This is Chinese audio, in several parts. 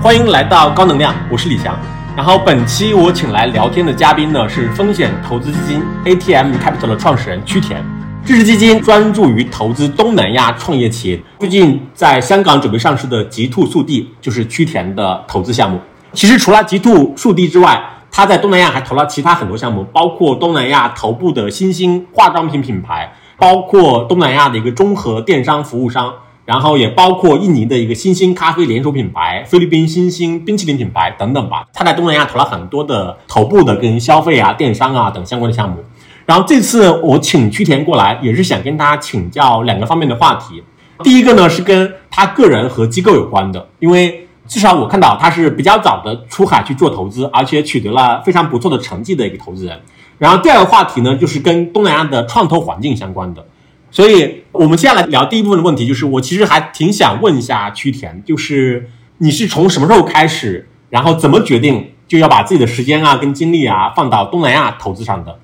欢迎来到高能量，我是李翔。然后本期我请来聊天的嘉宾呢是风险投资基金 ATM Capital 的创始人曲田。这支基金专注于投资东南亚创业企业，最近在香港准备上市的极兔速递就是曲田的投资项目。其实除了极兔速递之外，他在东南亚还投了其他很多项目，包括东南亚头部的新兴化妆品品牌，包括东南亚的一个综合电商服务商，然后也包括印尼的一个新兴咖啡连锁品牌、菲律宾新兴冰淇淋品牌等等吧。他在东南亚投了很多的头部的跟消费啊、电商啊等相关的项目。然后这次我请曲田过来，也是想跟他请教两个方面的话题。第一个呢是跟他个人和机构有关的，因为。至少我看到他是比较早的出海去做投资，而且取得了非常不错的成绩的一个投资人。然后第二个话题呢，就是跟东南亚的创投环境相关的。所以我们接下来聊第一部分的问题，就是我其实还挺想问一下曲田，就是你是从什么时候开始，然后怎么决定就要把自己的时间啊跟精力啊放到东南亚投资上的？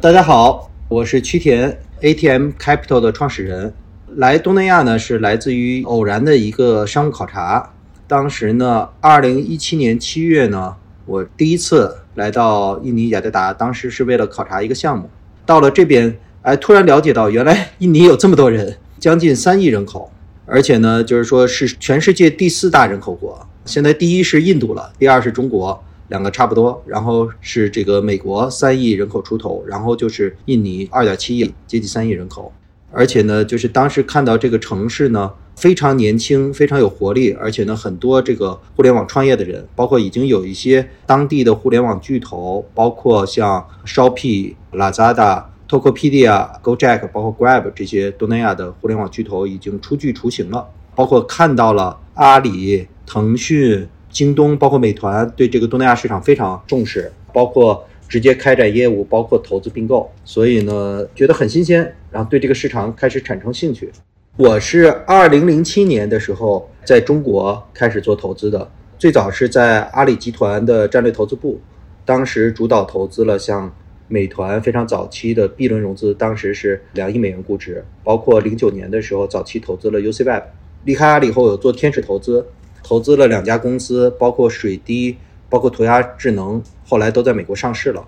大家好，我是曲田，ATM Capital 的创始人。来东南亚呢，是来自于偶然的一个商务考察。当时呢，二零一七年七月呢，我第一次来到印尼雅加达，当时是为了考察一个项目。到了这边，哎，突然了解到原来 印尼有这么多人，将近三亿人口，而且呢，就是说是全世界第四大人口国。现在第一是印度了，第二是中国，两个差不多，然后是这个美国三亿人口出头，然后就是印尼二点七亿，接近三亿人口。而且呢，就是当时看到这个城市呢。非常年轻，非常有活力，而且呢，很多这个互联网创业的人，包括已经有一些当地的互联网巨头，包括像 Shopee、Lazada、Tokopedia、Gojek，包括 Grab 这些东南亚的互联网巨头已经初具雏形了。包括看到了阿里、腾讯、京东，包括美团对这个东南亚市场非常重视，包括直接开展业务，包括投资并购，所以呢，觉得很新鲜，然后对这个市场开始产生兴趣。我是二零零七年的时候在中国开始做投资的，最早是在阿里集团的战略投资部，当时主导投资了像美团非常早期的 B 轮融资，当时是两亿美元估值，包括零九年的时候早期投资了 UCWeb，离开阿里后有做天使投资，投资了两家公司，包括水滴，包括涂鸦智能，后来都在美国上市了。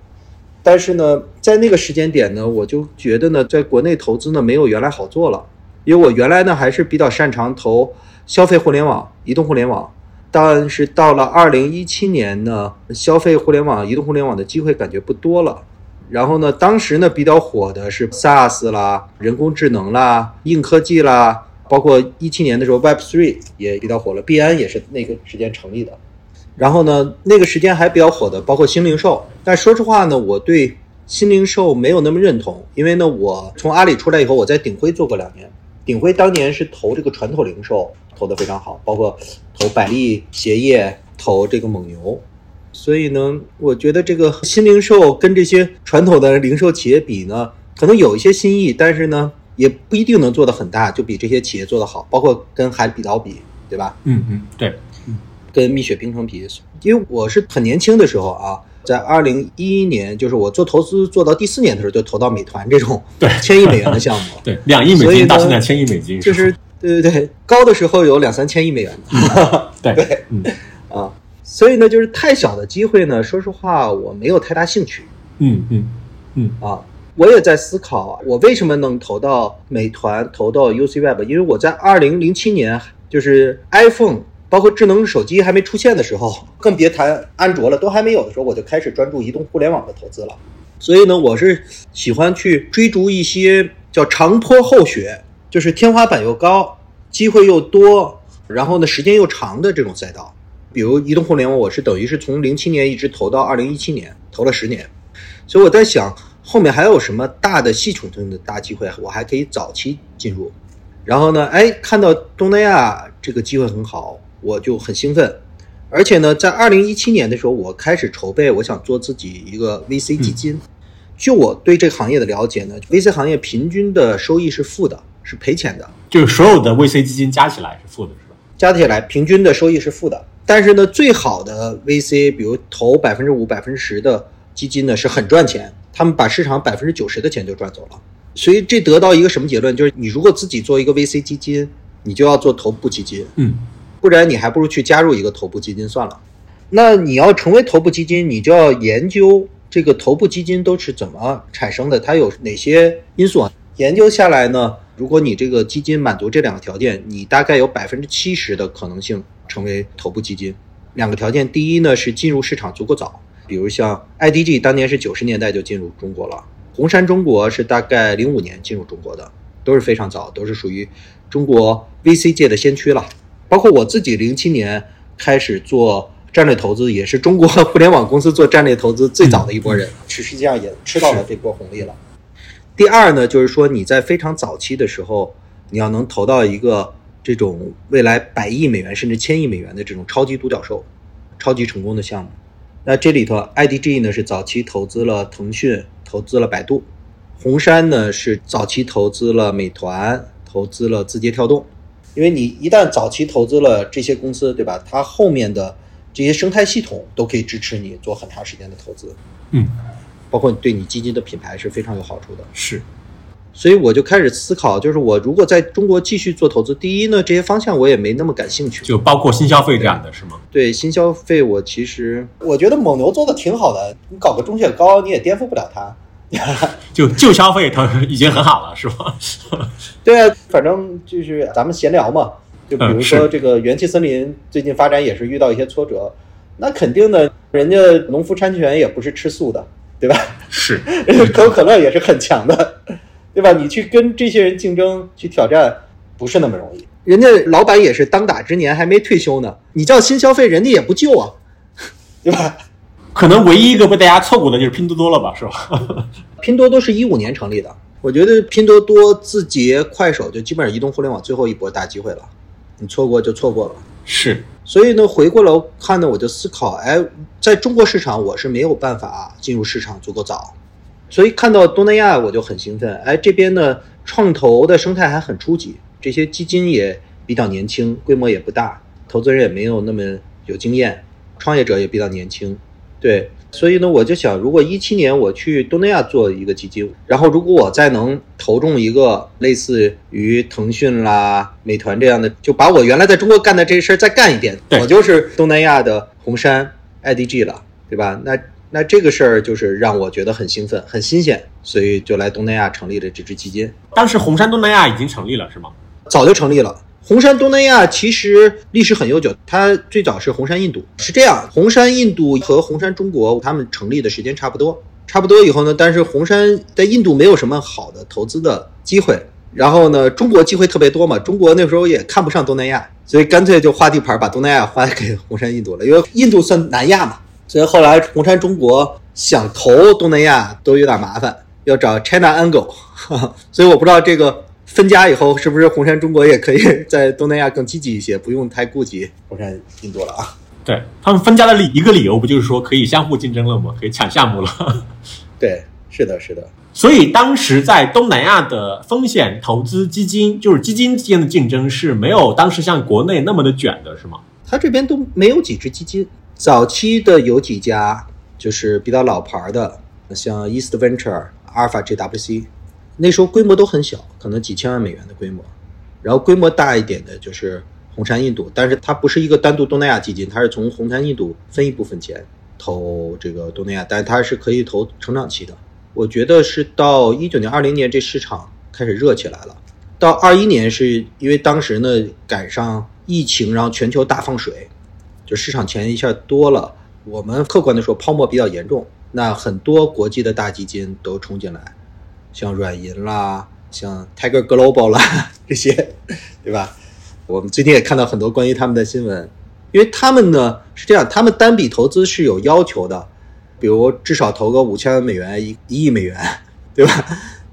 但是呢，在那个时间点呢，我就觉得呢，在国内投资呢没有原来好做了。因为我原来呢还是比较擅长投消费互联网、移动互联网，但是到了二零一七年呢，消费互联网、移动互联网的机会感觉不多了。然后呢，当时呢比较火的是 SaaS 啦、人工智能啦、硬科技啦，包括一七年的时候 Web Three 也比较火了，币安也是那个时间成立的。然后呢，那个时间还比较火的包括新零售，但说实话呢，我对新零售没有那么认同，因为呢，我从阿里出来以后，我在鼎晖做过两年。鼎晖当年是投这个传统零售投的非常好，包括投百丽鞋业、投这个蒙牛，所以呢，我觉得这个新零售跟这些传统的零售企业比呢，可能有一些新意，但是呢，也不一定能做得很大，就比这些企业做得好，包括跟海底捞比，对吧？嗯嗯，对，跟蜜雪冰城比，因为我是很年轻的时候啊。在二零一一年，就是我做投资做到第四年的时候，就投到美团这种千亿美元的项目，对，两亿美金到现在千亿美金，就是对对对，高的时候有两三千亿美元。的，对。对，嗯。啊，所以呢，就是太小的机会呢，说实话我没有太大兴趣，嗯嗯嗯啊，我也在思考，我为什么能投到美团，投到 UCWeb，因为我在二零零七年就是 iPhone。包括智能手机还没出现的时候，更别谈安卓了，都还没有的时候，我就开始专注移动互联网的投资了。所以呢，我是喜欢去追逐一些叫长坡厚雪，就是天花板又高，机会又多，然后呢时间又长的这种赛道。比如移动互联网，我是等于是从零七年一直投到二零一七年，投了十年。所以我在想，后面还有什么大的系统性的大机会，我还可以早期进入。然后呢，哎，看到东南亚这个机会很好。我就很兴奋，而且呢，在二零一七年的时候，我开始筹备，我想做自己一个 VC 基金。就我对这个行业的了解呢，VC 行业平均的收益是负的，是赔钱的。就是所有的 VC 基金加起来是负的，是吧？加起来平均的收益是负的。但是呢，最好的 VC，比如投百分之五、百分之十的基金呢，是很赚钱，他们把市场百分之九十的钱就赚走了。所以这得到一个什么结论？就是你如果自己做一个 VC 基金，你就要做头部基金。嗯。不然你还不如去加入一个头部基金算了。那你要成为头部基金，你就要研究这个头部基金都是怎么产生的，它有哪些因素啊？研究下来呢，如果你这个基金满足这两个条件，你大概有百分之七十的可能性成为头部基金。两个条件，第一呢是进入市场足够早，比如像 IDG 当年是九十年代就进入中国了，红杉中国是大概零五年进入中国的，都是非常早，都是属于中国 VC 界的先驱了。包括我自己零七年开始做战略投资，也是中国互联网公司做战略投资最早的一波人，实实际上也吃到了这波红利了。第二呢，就是说你在非常早期的时候，你要能投到一个。这种未来百亿美元甚至千亿美元的这种超级独角兽、超级成功的项目，那这里头 IDG 呢是早期投资了腾讯，投资了百度；红杉呢是早期投资了美团，投资了字节跳动。因为你一旦早期投资了这些公司，对吧？它后面的这些生态系统都可以支持你做很长时间的投资。嗯，包括对你基金的品牌是非常有好处的。是。所以我就开始思考，就是我如果在中国继续做投资，第一呢，这些方向我也没那么感兴趣，就包括新消费这样的是吗？对，新消费我其实我觉得蒙牛做的挺好的，你搞个中雪糕你也颠覆不了它。就旧消费它已经很好了，是吧？对啊，反正就是咱们闲聊嘛，就比如说这个元气森林最近发展也是遇到一些挫折，那肯定的，人家农夫山泉也不是吃素的，对吧？是，可 口可乐也是很强的。对吧？你去跟这些人竞争、去挑战，不是那么容易。人家老板也是当打之年，还没退休呢。你叫新消费，人家也不救啊，对吧？可能唯一一个被大家错过的就是拼多多了吧，是吧？拼多多是一五年成立的，我觉得拼多多、字节、快手就基本上移动互联网最后一波大机会了，你错过就错过了。是，所以呢，回过来看呢，我就思考，哎，在中国市场我是没有办法进入市场足够早。所以看到东南亚我就很兴奋，哎，这边呢创投的生态还很初级，这些基金也比较年轻，规模也不大，投资人也没有那么有经验，创业者也比较年轻，对，所以呢我就想，如果一七年我去东南亚做一个基金，然后如果我再能投中一个类似于腾讯啦、美团这样的，就把我原来在中国干的这事儿再干一遍，我就是东南亚的红杉 IDG 了，对吧？那。那这个事儿就是让我觉得很兴奋、很新鲜，所以就来东南亚成立了这支基金。当时红杉东南亚已经成立了，是吗？早就成立了。红杉东南亚其实历史很悠久，它最早是红杉印度。是这样，红杉印度和红杉中国他们成立的时间差不多，差不多以后呢，但是红杉在印度没有什么好的投资的机会，然后呢，中国机会特别多嘛，中国那时候也看不上东南亚，所以干脆就划地盘，把东南亚划给红杉印度了，因为印度算南亚嘛。所以后来红杉中国想投东南亚都有点麻烦，要找 China Angle，所以我不知道这个分家以后是不是红杉中国也可以 在东南亚更积极一些，不用太顾及红杉印度了啊。对他们分家的理一个理由不就是说可以相互竞争了吗？可以抢项目了。对，是的，是的。所以当时在东南亚的风险投资基金，就是基金之间的竞争是没有当时像国内那么的卷的，是吗？他这边都没有几只基金。早期的有几家就是比较老牌的，像 East Venture、Alpha GWC，那时候规模都很小，可能几千万美元的规模。然后规模大一点的就是红杉印度，但是它不是一个单独东南亚基金，它是从红杉印度分一部分钱投这个东南亚，但它是可以投成长期的。我觉得是到一九年、二零年这市场开始热起来了，到二一年是因为当时呢赶上疫情，然后全球大放水。就市场钱一下多了，我们客观的说泡沫比较严重，那很多国际的大基金都冲进来，像软银啦，像 Tiger Global 啦 这些，对吧？我们最近也看到很多关于他们的新闻，因为他们呢是这样，他们单笔投资是有要求的，比如至少投个五千万美元一一亿美元，对吧？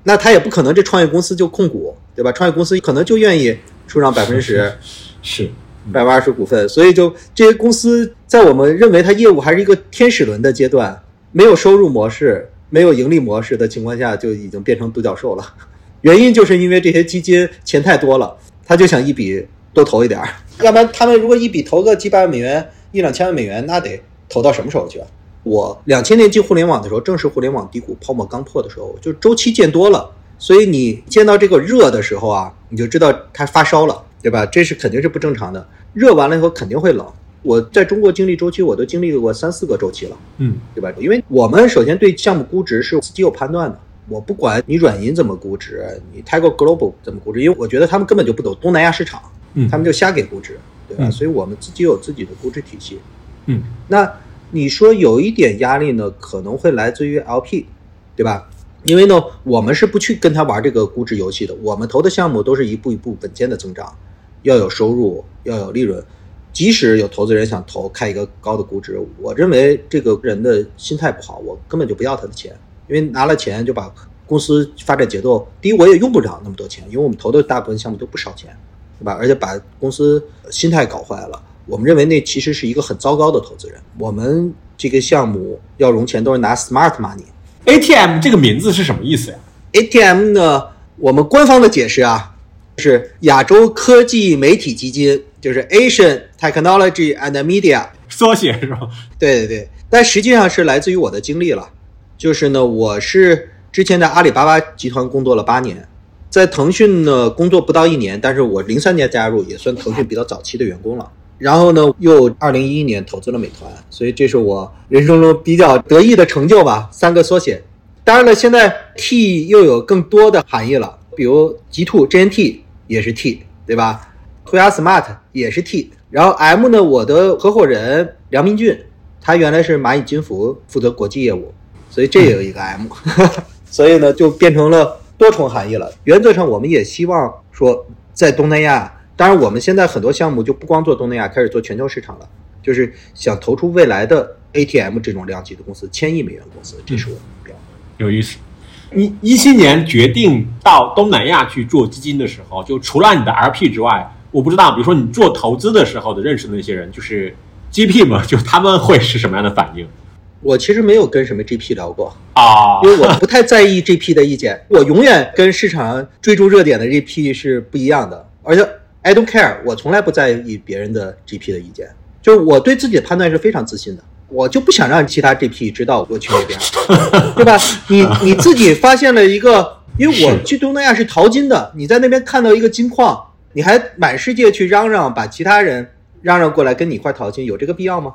那他也不可能这创业公司就控股，对吧？创业公司可能就愿意出让百分之十，是。百分之二十股份，所以就这些公司在我们认为它业务还是一个天使轮的阶段，没有收入模式、没有盈利模式的情况下，就已经变成独角兽了。原因就是因为这些基金钱太多了，他就想一笔多投一点儿，要不然他们如果一笔投个几百万美元、一两千万美元，那得投到什么时候去啊？我两千年进互联网的时候，正是互联网低谷泡沫刚破的时候，就周期见多了，所以你见到这个热的时候啊，你就知道它发烧了。对吧？这是肯定是不正常的。热完了以后肯定会冷。我在中国经历周期，我都经历过三四个周期了，嗯，对吧？因为我们首先对项目估值是自己有判断的，我不管你软银怎么估值，你 Tiger Global 怎么估值，因为我觉得他们根本就不懂东南亚市场，嗯他们就瞎给估值，对吧？嗯所以我们自己有自己的估值体系。嗯那你说有一点压力呢，可能会来自于 LP，对吧？因为呢，我们是不去跟他玩这个估值游戏的，我们投的项目都是一步一步稳健的增长，要有收入，要有利润。即使有投资人想投开一个高的估值，我认为这个人的心态不好，我根本就不要他的钱，因为拿了钱就把公司发展节奏，第一我也用不了那么多钱，因为我们投的大部分项目都不少钱，对吧？而且把公司心态搞坏了。我们认为那其实是一个很糟糕的投资人。我们这个项目要融钱都是拿 smart money。，ATM 这个名字是什么意思呀？ATM 呢，我们官方的解释啊，是亚洲科技媒体基金，就是 Asian Technology and Media。缩写是吧？对对对，但实际上是来自于我的经历了。就是呢，我是之前在阿里巴巴集团工作了八年，在腾讯呢工作不到一年，但是我零三年加入，也算腾讯比较早期的员工了。然后呢，又二零一一年投资了美团，所以这是我人生中比较得意的成就吧。三个缩写，当然了，现在 T 又有更多的含义了，比如 G Two JNT 也是 T，对吧？涂鸦 Smart 也是 T，然后 M 呢，我的合伙人梁明俊，他原来是蚂蚁金服负责国际业务，所以这也有一个 M，所以呢就变成了多重含义了。原则上，我们也希望说在东南亚，当然我们现在很多项目就不光做东南亚，开始做全球市场了，就是想投出未来的 ATM 这种量级的公司，千亿美元公司，这是我的目标。有意思。你一七年决定到东南亚去做基金的时候，就除了你的 LP 之外，我不知道，比如说你做投资的时候的认识的那些人，就是 GP 嘛，就他们会是什么样的反应我其实没有跟什么 GP 聊过，啊？因为我不太在意 GP 的意见，我永远跟市场上追逐热点的 GP 是不一样的，而且 I don't care，我从来不在意别人的 GP 的意见，就是我对自己的判断是非常自信的，我就不想让其他 GP 知道我去那边，对吧？你你自己发现了一个，因为我去东南亚是淘金的，你在那边看到一个金矿，你还满世界去嚷嚷，把其他人嚷嚷过来跟你一块淘金，有这个必要吗？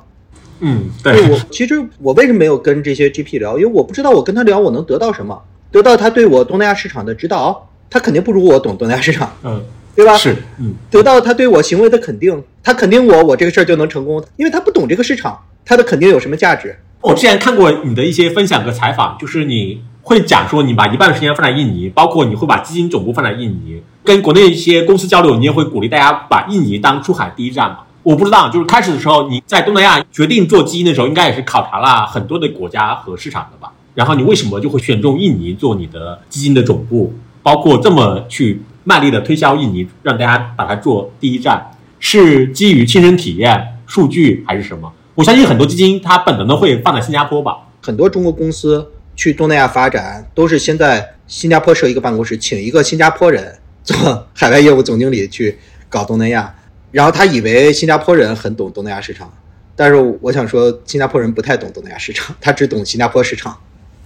嗯，对对，我其实我为什么没有跟这些 GP 聊？因为我不知道我跟他聊我能得到什么，得到他对我东南亚市场的指导，他肯定不如我懂东南亚市场，嗯，对吧？是，嗯，得到他对我行为的肯定，他肯定我，我这个事儿就能成功，因为他不懂这个市场，它的肯定有什么价值？我之前看过你的一些分享和采访，就是你会讲说你把一半的时间放在印尼，包括你会把基金总部放在印尼，跟国内一些公司交流，你也会鼓励大家把印尼当出海第一站嘛。我不知道，就是开始的时候你在东南亚决定做基金的时候，应该也是考察了很多的国家和市场的吧？然后你为什么就会选中印尼做你的基金的总部，包括这么去卖力的推销印尼，让大家把它做第一站，是基于亲身体验、数据还是什么？我相信很多基金它本能的会放在新加坡吧。很多中国公司去东南亚发展，都是先在新加坡设一个办公室，请一个新加坡人做海外业务总经理去搞东南亚，然后他以为新加坡人很懂东南亚市场，但是我想说，新加坡人不太懂东南亚市场，他只懂新加坡市场，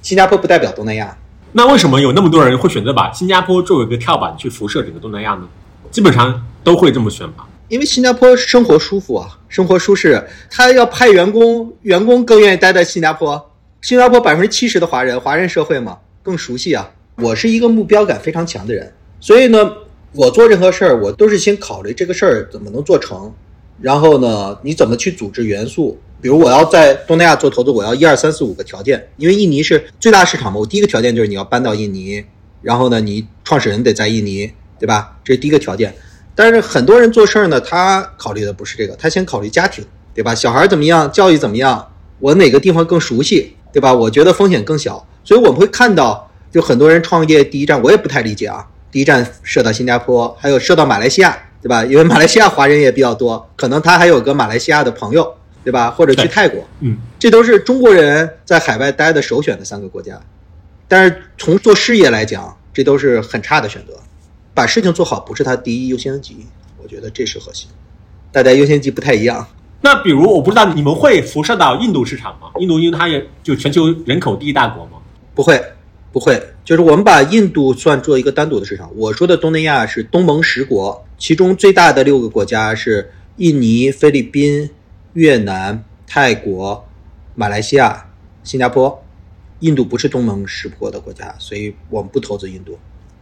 新加坡不代表东南亚。那为什么有那么多人会选择把新加坡作为一个跳板去辐射整个东南亚呢？基本上都会这么选吧。因为新加坡生活舒服啊，生活舒适，他要派员工，员工更愿意待在新加坡。新加坡百分之七十的华人，华人社会嘛，更熟悉啊。我是一个目标感非常强的人，所以呢，我做任何事儿，我都是先考虑这个事儿怎么能做成，然后呢，你怎么去组织元素。比如我要在东南亚做投资，我要一二三四五个条件，因为印尼是最大市场嘛。我第一个条件就是你要搬到印尼，然后呢，你创始人得在印尼，对吧？这是第一个条件。但是很多人做事儿呢，他考虑的不是这个，他先考虑家庭，对吧？小孩怎么样，教育怎么样，我哪个地方更熟悉，对吧？我觉得风险更小，所以我们会看到，就很多人创业第一站，我也不太理解啊，第一站设到新加坡，还有设到马来西亚，对吧？因为 马来西亚华人也比较多，可能他还有个马来西亚的朋友，对吧？或者去泰国，嗯，这都是中国人在海外待的首选的三个国家。但是从做事业来讲，这都是很差的选择。把事情做好不是他第一优先级，我觉得这是核心。大家优先级不太一样。那比如我不知道你们会辐射到印度市场吗？印度因为它也就全球人口第一大国嘛。不会，不会，就是我们把印度算作一个单独的市场。我说的东南亚是东盟十国，其中最大的六个国家是印尼、菲律宾、越南、泰国、马来西亚、新加坡。印度不是东盟十国的国家，所以我们不投资印度。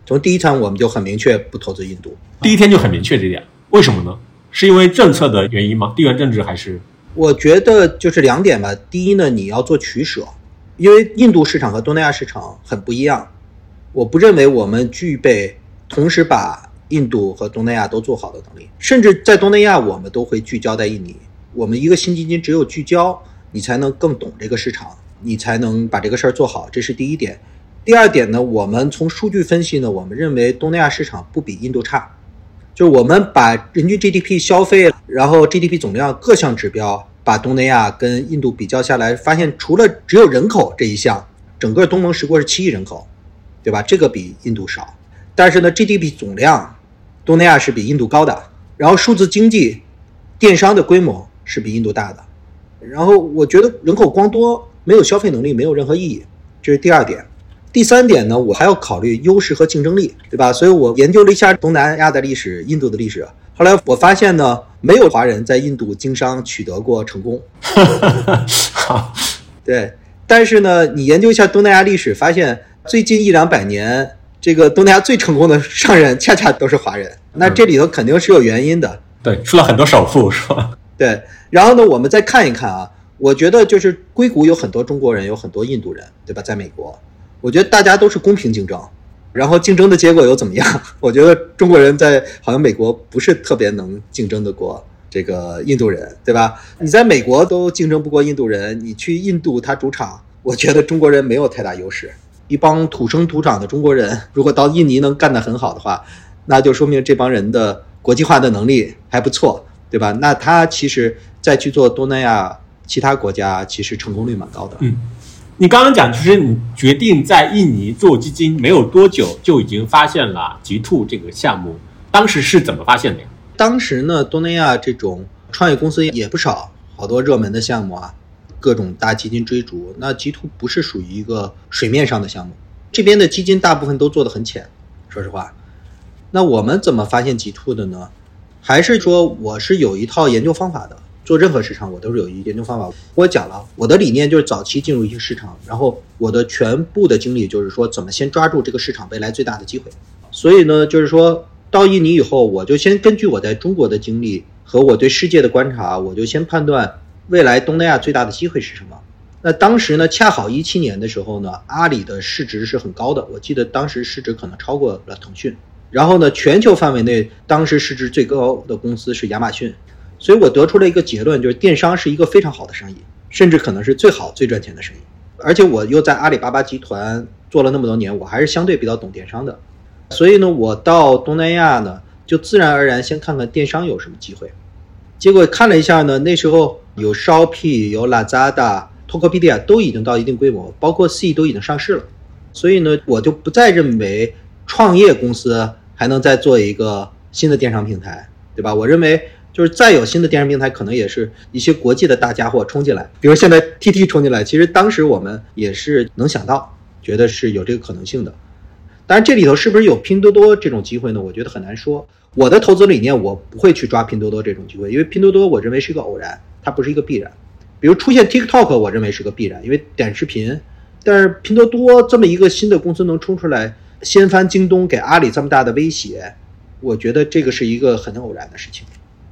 从第一场我们就很明确不投资印度。第一天就很明确这点，为什么呢？是因为政策的原因吗？地缘政治还是？我觉得就是两点吧。第一呢，你要做取舍，因为印度市场和东南亚市场很不一样。我不认为我们具备同时把印度和东南亚都做好的能力，甚至在东南亚我们都会聚焦在印尼。我们一个新基金只有聚焦，你才能更懂这个市场。你才能把这个事儿做好，这是第一点。第二点呢，我们从数据分析呢，我们认为东南亚市场不比印度差。就是我们把人均 GDP 消费，然后 GDP 总量各项指标，把东南亚跟印度比较下来，发现除了只有人口这一项，整个东盟十国是七亿人口，对吧？这个比印度少。但是呢，GDP 总量，东南亚是比印度高的。然后数字经济，电商的规模是比印度大的。然后我觉得人口光多。没有消费能力没有任何意义，这是第二点。第三点呢，我还要考虑优势和竞争力，对吧？所以我研究了一下东南亚的历史、印度的历史。后来我发现呢，没有华人在印度经商取得过成功。好，对。但是呢，你研究一下东南亚历史，发现最近一两百年，这个东南亚最成功的商人恰恰都是华人。那这里头肯定是有原因的。对，出了很多首富，是吧？对。然后呢，我们再看一看啊。我觉得就是硅谷有很多中国人，有很多印度人，对吧？在美国，我觉得大家都是公平竞争，然后竞争的结果又怎么样？我觉得中国人在好像美国不是特别能竞争得过这个印度人，对吧？你在美国都竞争不过印度人，你去印度他主场，我觉得中国人没有太大优势。一帮土生土长的中国人，如果到印尼能干得很好的话，那就说明这帮人的国际化的能力还不错，对吧？那他其实再去做东南亚。其他国家其实成功率蛮高的。嗯，你刚刚讲，就是你决定在印尼做基金没有多久，就已经发现了极兔这个项目。当时是怎么发现的呀？当时呢，东南亚这种创业公司也不少，好多热门的项目啊，各种大基金追逐。那极兔不是属于一个水面上的项目，这边的基金大部分都做得很浅。说实话，那我们怎么发现极兔的呢？还是说我是有一套研究方法的？做任何市场，我都是有一研究方法。我讲了，我的理念就是早期进入一些市场，然后我的全部的精力就是说怎么先抓住这个市场未来最大的机会。所以呢，就是说到印尼以后，我就先根据我在中国的经历和我对世界的观察，我就先判断未来东南亚最大的机会是什么。那当时呢，恰好一七年的时候呢，阿里的市值是很高的，我记得当时市值可能超过了腾讯。然后呢，全球范围内当时市值最高的公司是亚马逊。所以我得出了一个结论，就是电商是一个非常好的生意，甚至可能是最好最赚钱的生意。而且我又在阿里巴巴集团做了那么多年，我还是相对比较懂电商的。所以呢，我到东南亚呢，就自然而然先看看电商有什么机会。结果看了一下呢，那时候有 Shopee、有 Lazada、Tokopedia 都已经到一定规模，包括 C 都已经上市了。所以呢，我就不再认为创业公司还能再做一个新的电商平台，对吧？我认为。就是再有新的电商平台，可能也是一些国际的大家伙冲进来，比如现在 T T 冲进来，其实当时我们也是能想到，觉得是有这个可能性的。当然，这里头是不是有拼多多这种机会呢？我觉得很难说。我的投资理念，我不会去抓拼多多这种机会，因为拼多多我认为是一个偶然，它不是一个必然。比如出现 TikTok，我认为是个必然，因为短视频。但是拼多多这么一个新的公司能冲出来，掀翻京东，给阿里这么大的威胁，我觉得这个是一个很偶然的事情。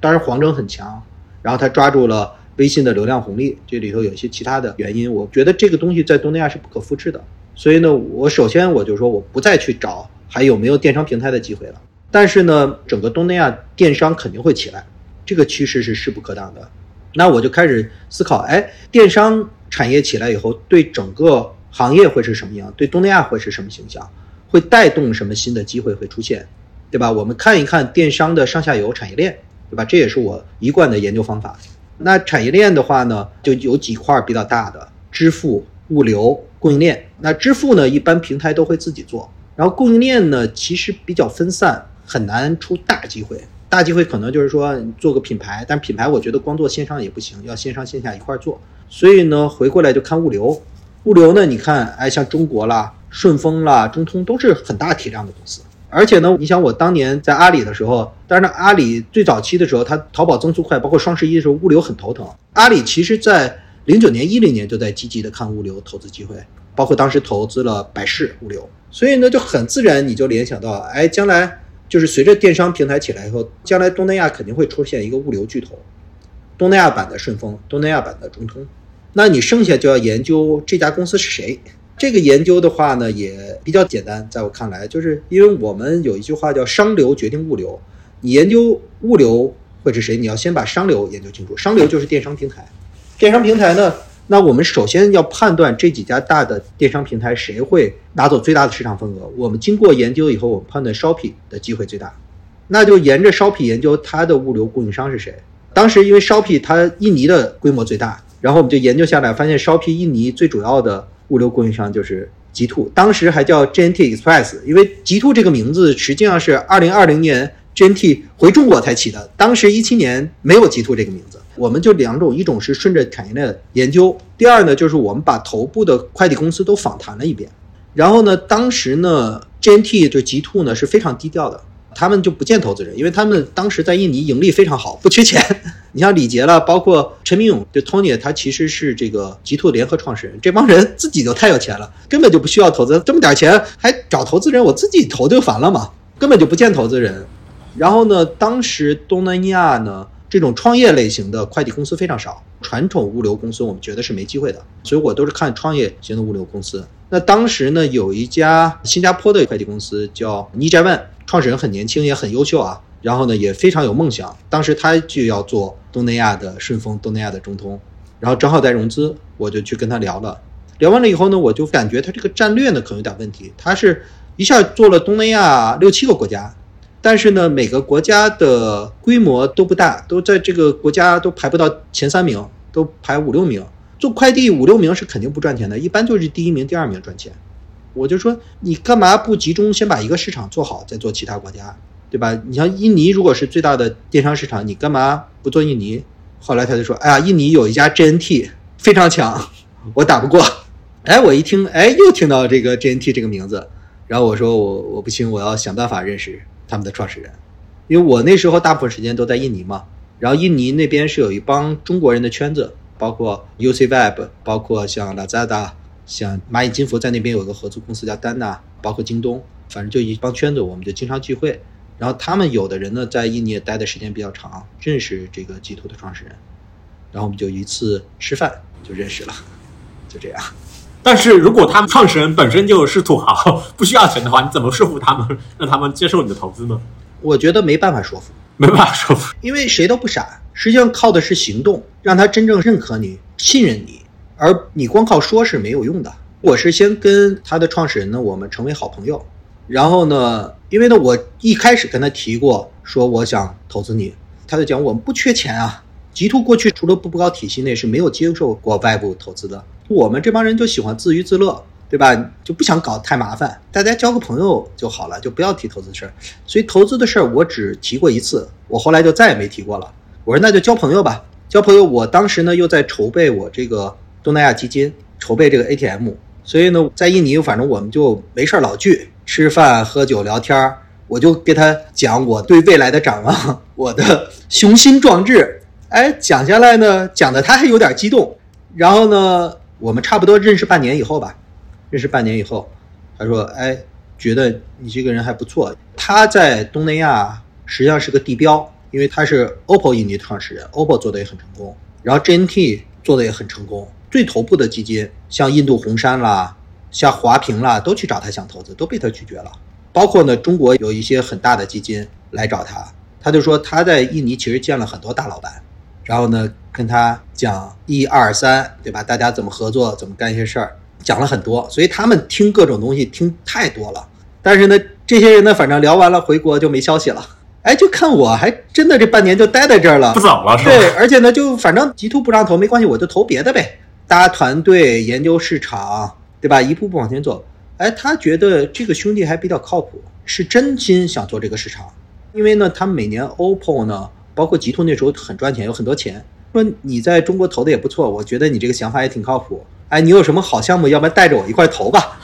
当然，黄峥很强，然后他抓住了微信的流量红利，这里头有一些其他的原因。我觉得这个东西在东南亚是不可复制的，所以呢，我首先我就说我不再去找还有没有电商平台的机会了。但是呢，整个东南亚电商肯定会起来，这个趋势是势不可挡的。那我就开始思考，哎，电商产业起来以后，对整个行业会是什么样？对东南亚会是什么形象？会带动什么新的机会会出现，对吧？我们看一看电商的上下游产业链。对吧？这也是我一贯的研究方法。那产业链的话呢，就有几块比较大的：支付、物流、供应链。那支付呢，一般平台都会自己做；然后供应链呢，其实比较分散，很难出大机会。大机会可能就是说做个品牌，但品牌我觉得光做线上也不行，要线上线下一块做。所以呢，回过来就看物流。物流呢，你看，哎，像中国啦、顺丰啦、中通都是很大体量的公司。而且呢，你想我当年在阿里的时候，当然阿里最早期的时候，它淘宝增速快，包括双十一的时候，物流很头疼。阿里其实在零九年、一零年就在积极的看物流投资机会，包括当时投资了百世物流，所以呢就很自然你就联想到，哎，将来就是随着电商平台起来以后，将来东南亚肯定会出现一个物流巨头，东南亚版的顺丰，东南亚版的中通，那你剩下就要研究这家公司是谁。这个研究的话呢，也比较简单，在我看来，就是因为我们有一句话叫“商流决定物流”，你研究物流会是谁，你要先把商流研究清楚。商流就是电商平台，电商平台呢，那我们首先要判断这几家大的电商平台谁会拿走最大的市场份额。我们经过研究以后，我们判断 Shopee 的机会最大，那就沿着 Shopee 研究它的物流供应商是谁。当时因为 Shopee 它印尼的规模最大，然后我们就研究下来，发现 Shopee 印尼最主要的。物流供应商就是极兔，当时还叫 JNT Express，因为极兔这个名字实际上是二零二零年 JNT 回中国才起的，当时一七年没有极兔这个名字。我们就两种，一种是顺着产业链研究，第二呢就是我们把头部的快递公司都访谈了一遍，然后呢，当时呢 JNT 就极兔呢是非常低调的。他们就不见投资人，因为他们当时在印尼盈利非常好，不缺钱。你像李杰了，包括陈明勇，就 Tony，他其实是这个极兔联合创始人，这帮人自己就太有钱了，根本就不需要投资，这么点钱还找投资人，我自己投就完了嘛，根本就不见投资人。然后呢，当时东南亚呢这种创业类型的快递公司非常少，传统物流公司我们觉得是没机会的，所以我都是看创业型的物流公司。那当时呢，有一家新加坡的快递公司叫 n i j a n 创始人很年轻，也很优秀啊。然后呢，也非常有梦想。当时他就要做东南亚的顺丰，东南亚的中通。然后正好在融资，我就去跟他聊了。聊完了以后呢，我就感觉他这个战略呢可能有点问题。他是一下做了东南亚六七个国家，但是呢，每个国家的规模都不大，都在这个国家都排不到前三名，都排五六名。做快递五六名是肯定不赚钱的，一般就是第一名、第二名赚钱。我就说你干嘛不集中先把一个市场做好，再做其他国家，对吧？你像印尼如果是最大的电商市场，你干嘛不做印尼？后来他就说，哎呀，印尼有一家 JNT 非常强，我打不过。哎，我一听，哎，又听到这个 JNT 这个名字，然后我说我我不行，我要想办法认识他们的创始人，因为我那时候大部分时间都在印尼嘛。然后印尼那边是有一帮中国人的圈子，包括 UC Web，包括像 Lazada。像蚂蚁金服在那边有个合资公司叫丹娜，包括京东，反正就一帮圈子，我们就经常聚会。然后他们有的人呢，在印尼也待的时间比较长，认识这个极兔的创始人，然后我们就一次吃饭就认识了，就这样。但是如果他们创始人本身就是土豪，不需要钱的话，你怎么说服他们，让他们接受你的投资呢？我觉得没办法说服，没办法说服，因为谁都不傻，实际上靠的是行动，让他真正认可你、信任你。而你光靠说是没有用的。我是先跟他的创始人呢，我们成为好朋友。然后呢，因为呢，我一开始跟他提过，说我想投资你，他就讲我们不缺钱啊。极兔过去除了步步高体系内是没有接受过外部投资的。我们这帮人就喜欢自娱自乐，对吧？就不想搞太麻烦，大家交个朋友就好了，就不要提投资事儿。所以投资的事儿我只提过一次，我后来就再也没提过了。我说那就交朋友吧，交朋友。我当时呢又在筹备我这个。东南亚基金筹备这个 ATM，所以呢，在印尼，反正我们就没事儿老聚吃饭、喝酒、聊天儿。我就给他讲我对未来的展望，我的雄心壮志。哎，讲下来呢，讲的他还有点激动。然后呢，我们差不多认识半年以后吧，认识半年以后，他说：“哎，觉得你这个人还不错。”他在东南亚实际上是个地标，因为他是 OPPO 印尼创始人，OPPO 做的也很成功，然后 JNT 做的也很成功。最头部的基金，像印度红杉啦，像华平啦，都去找他想投资，都被他拒绝了。包括呢，中国有一些很大的基金来找他，他就说他在印尼其实见了很多大老板，然后呢跟他讲一二三，对吧？大家怎么合作，怎么干一些事儿，讲了很多。所以他们听各种东西听太多了。但是呢，这些人呢，反正聊完了回国就没消息了。哎，就看我还真的这半年就待在这儿了，不走了是吧？对，而且呢，就反正极兔不让投没关系，我就投别的呗。搭团队研究市场，对吧？一步步往前走。哎，他觉得这个兄弟还比较靠谱，是真心想做这个市场。因为呢，他每年 OPPO 呢，包括极兔那时候很赚钱，有很多钱。说你在中国投的也不错，我觉得你这个想法也挺靠谱。哎，你有什么好项目，要不然带着我一块投吧。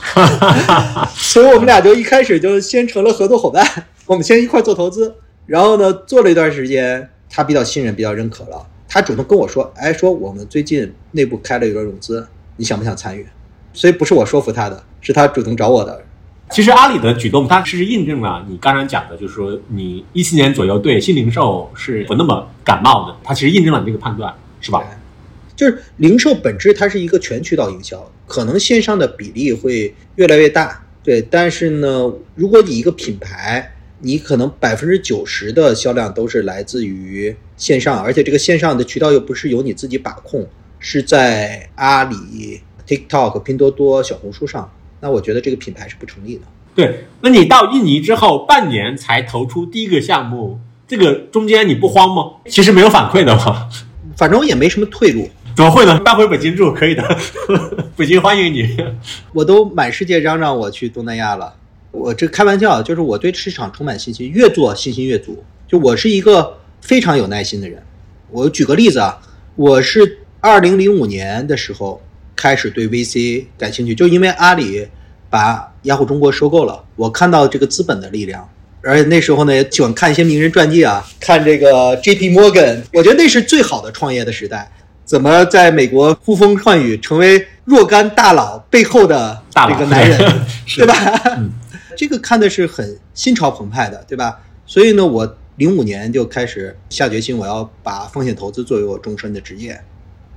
所以我们俩就一开始就先成了合作伙伴，我们先一块做投资。然后呢，做了一段时间，他比较信任，比较认可了，他主动跟我说，哎，说我们最近内部开了一轮融资，你想不想参与？所以不是我说服他的，是他主动找我的。其实阿里的举动，它是印证了你刚才讲的，就是说你一七年左右对新零售是不那么感冒的，它其实印证了你这个判断，是吧？就是零售本质它是一个全渠道营销，可能线上的比例会越来越大，对。但是呢，如果你一个品牌，你可能百分之九十的销量都是来自于线上，而且这个线上的渠道又不是由你自己把控，是在阿里、TikTok、拼多多、小红书上。那我觉得这个品牌是不成立的。对，那你到印尼之后半年才投出第一个项目，这个中间你不慌吗？其实没有反馈的嘛，反正我也没什么退路。怎么会呢？搬回北京住可以的，北京欢迎你。我都满世界嚷嚷我去东南亚了，我这开玩笑，就是我对市场充满信心，越做信心越足。就我是一个非常有耐心的人。我举个例子啊，我是二零零五年的时候。开始对 VC 感兴趣，就因为阿里把雅虎中国收购了，我看到这个资本的力量，而且那时候呢也喜欢看一些名人传记啊，看这个 JP Morgan，我觉得那是最好的创业的时代，怎么在美国呼风唤雨，成为若干大佬背后的这个男人，对吧？这个看的是很心潮澎湃的，对吧？所以呢，我零五年就开始下决心，我要把风险投资作为我终身的职业。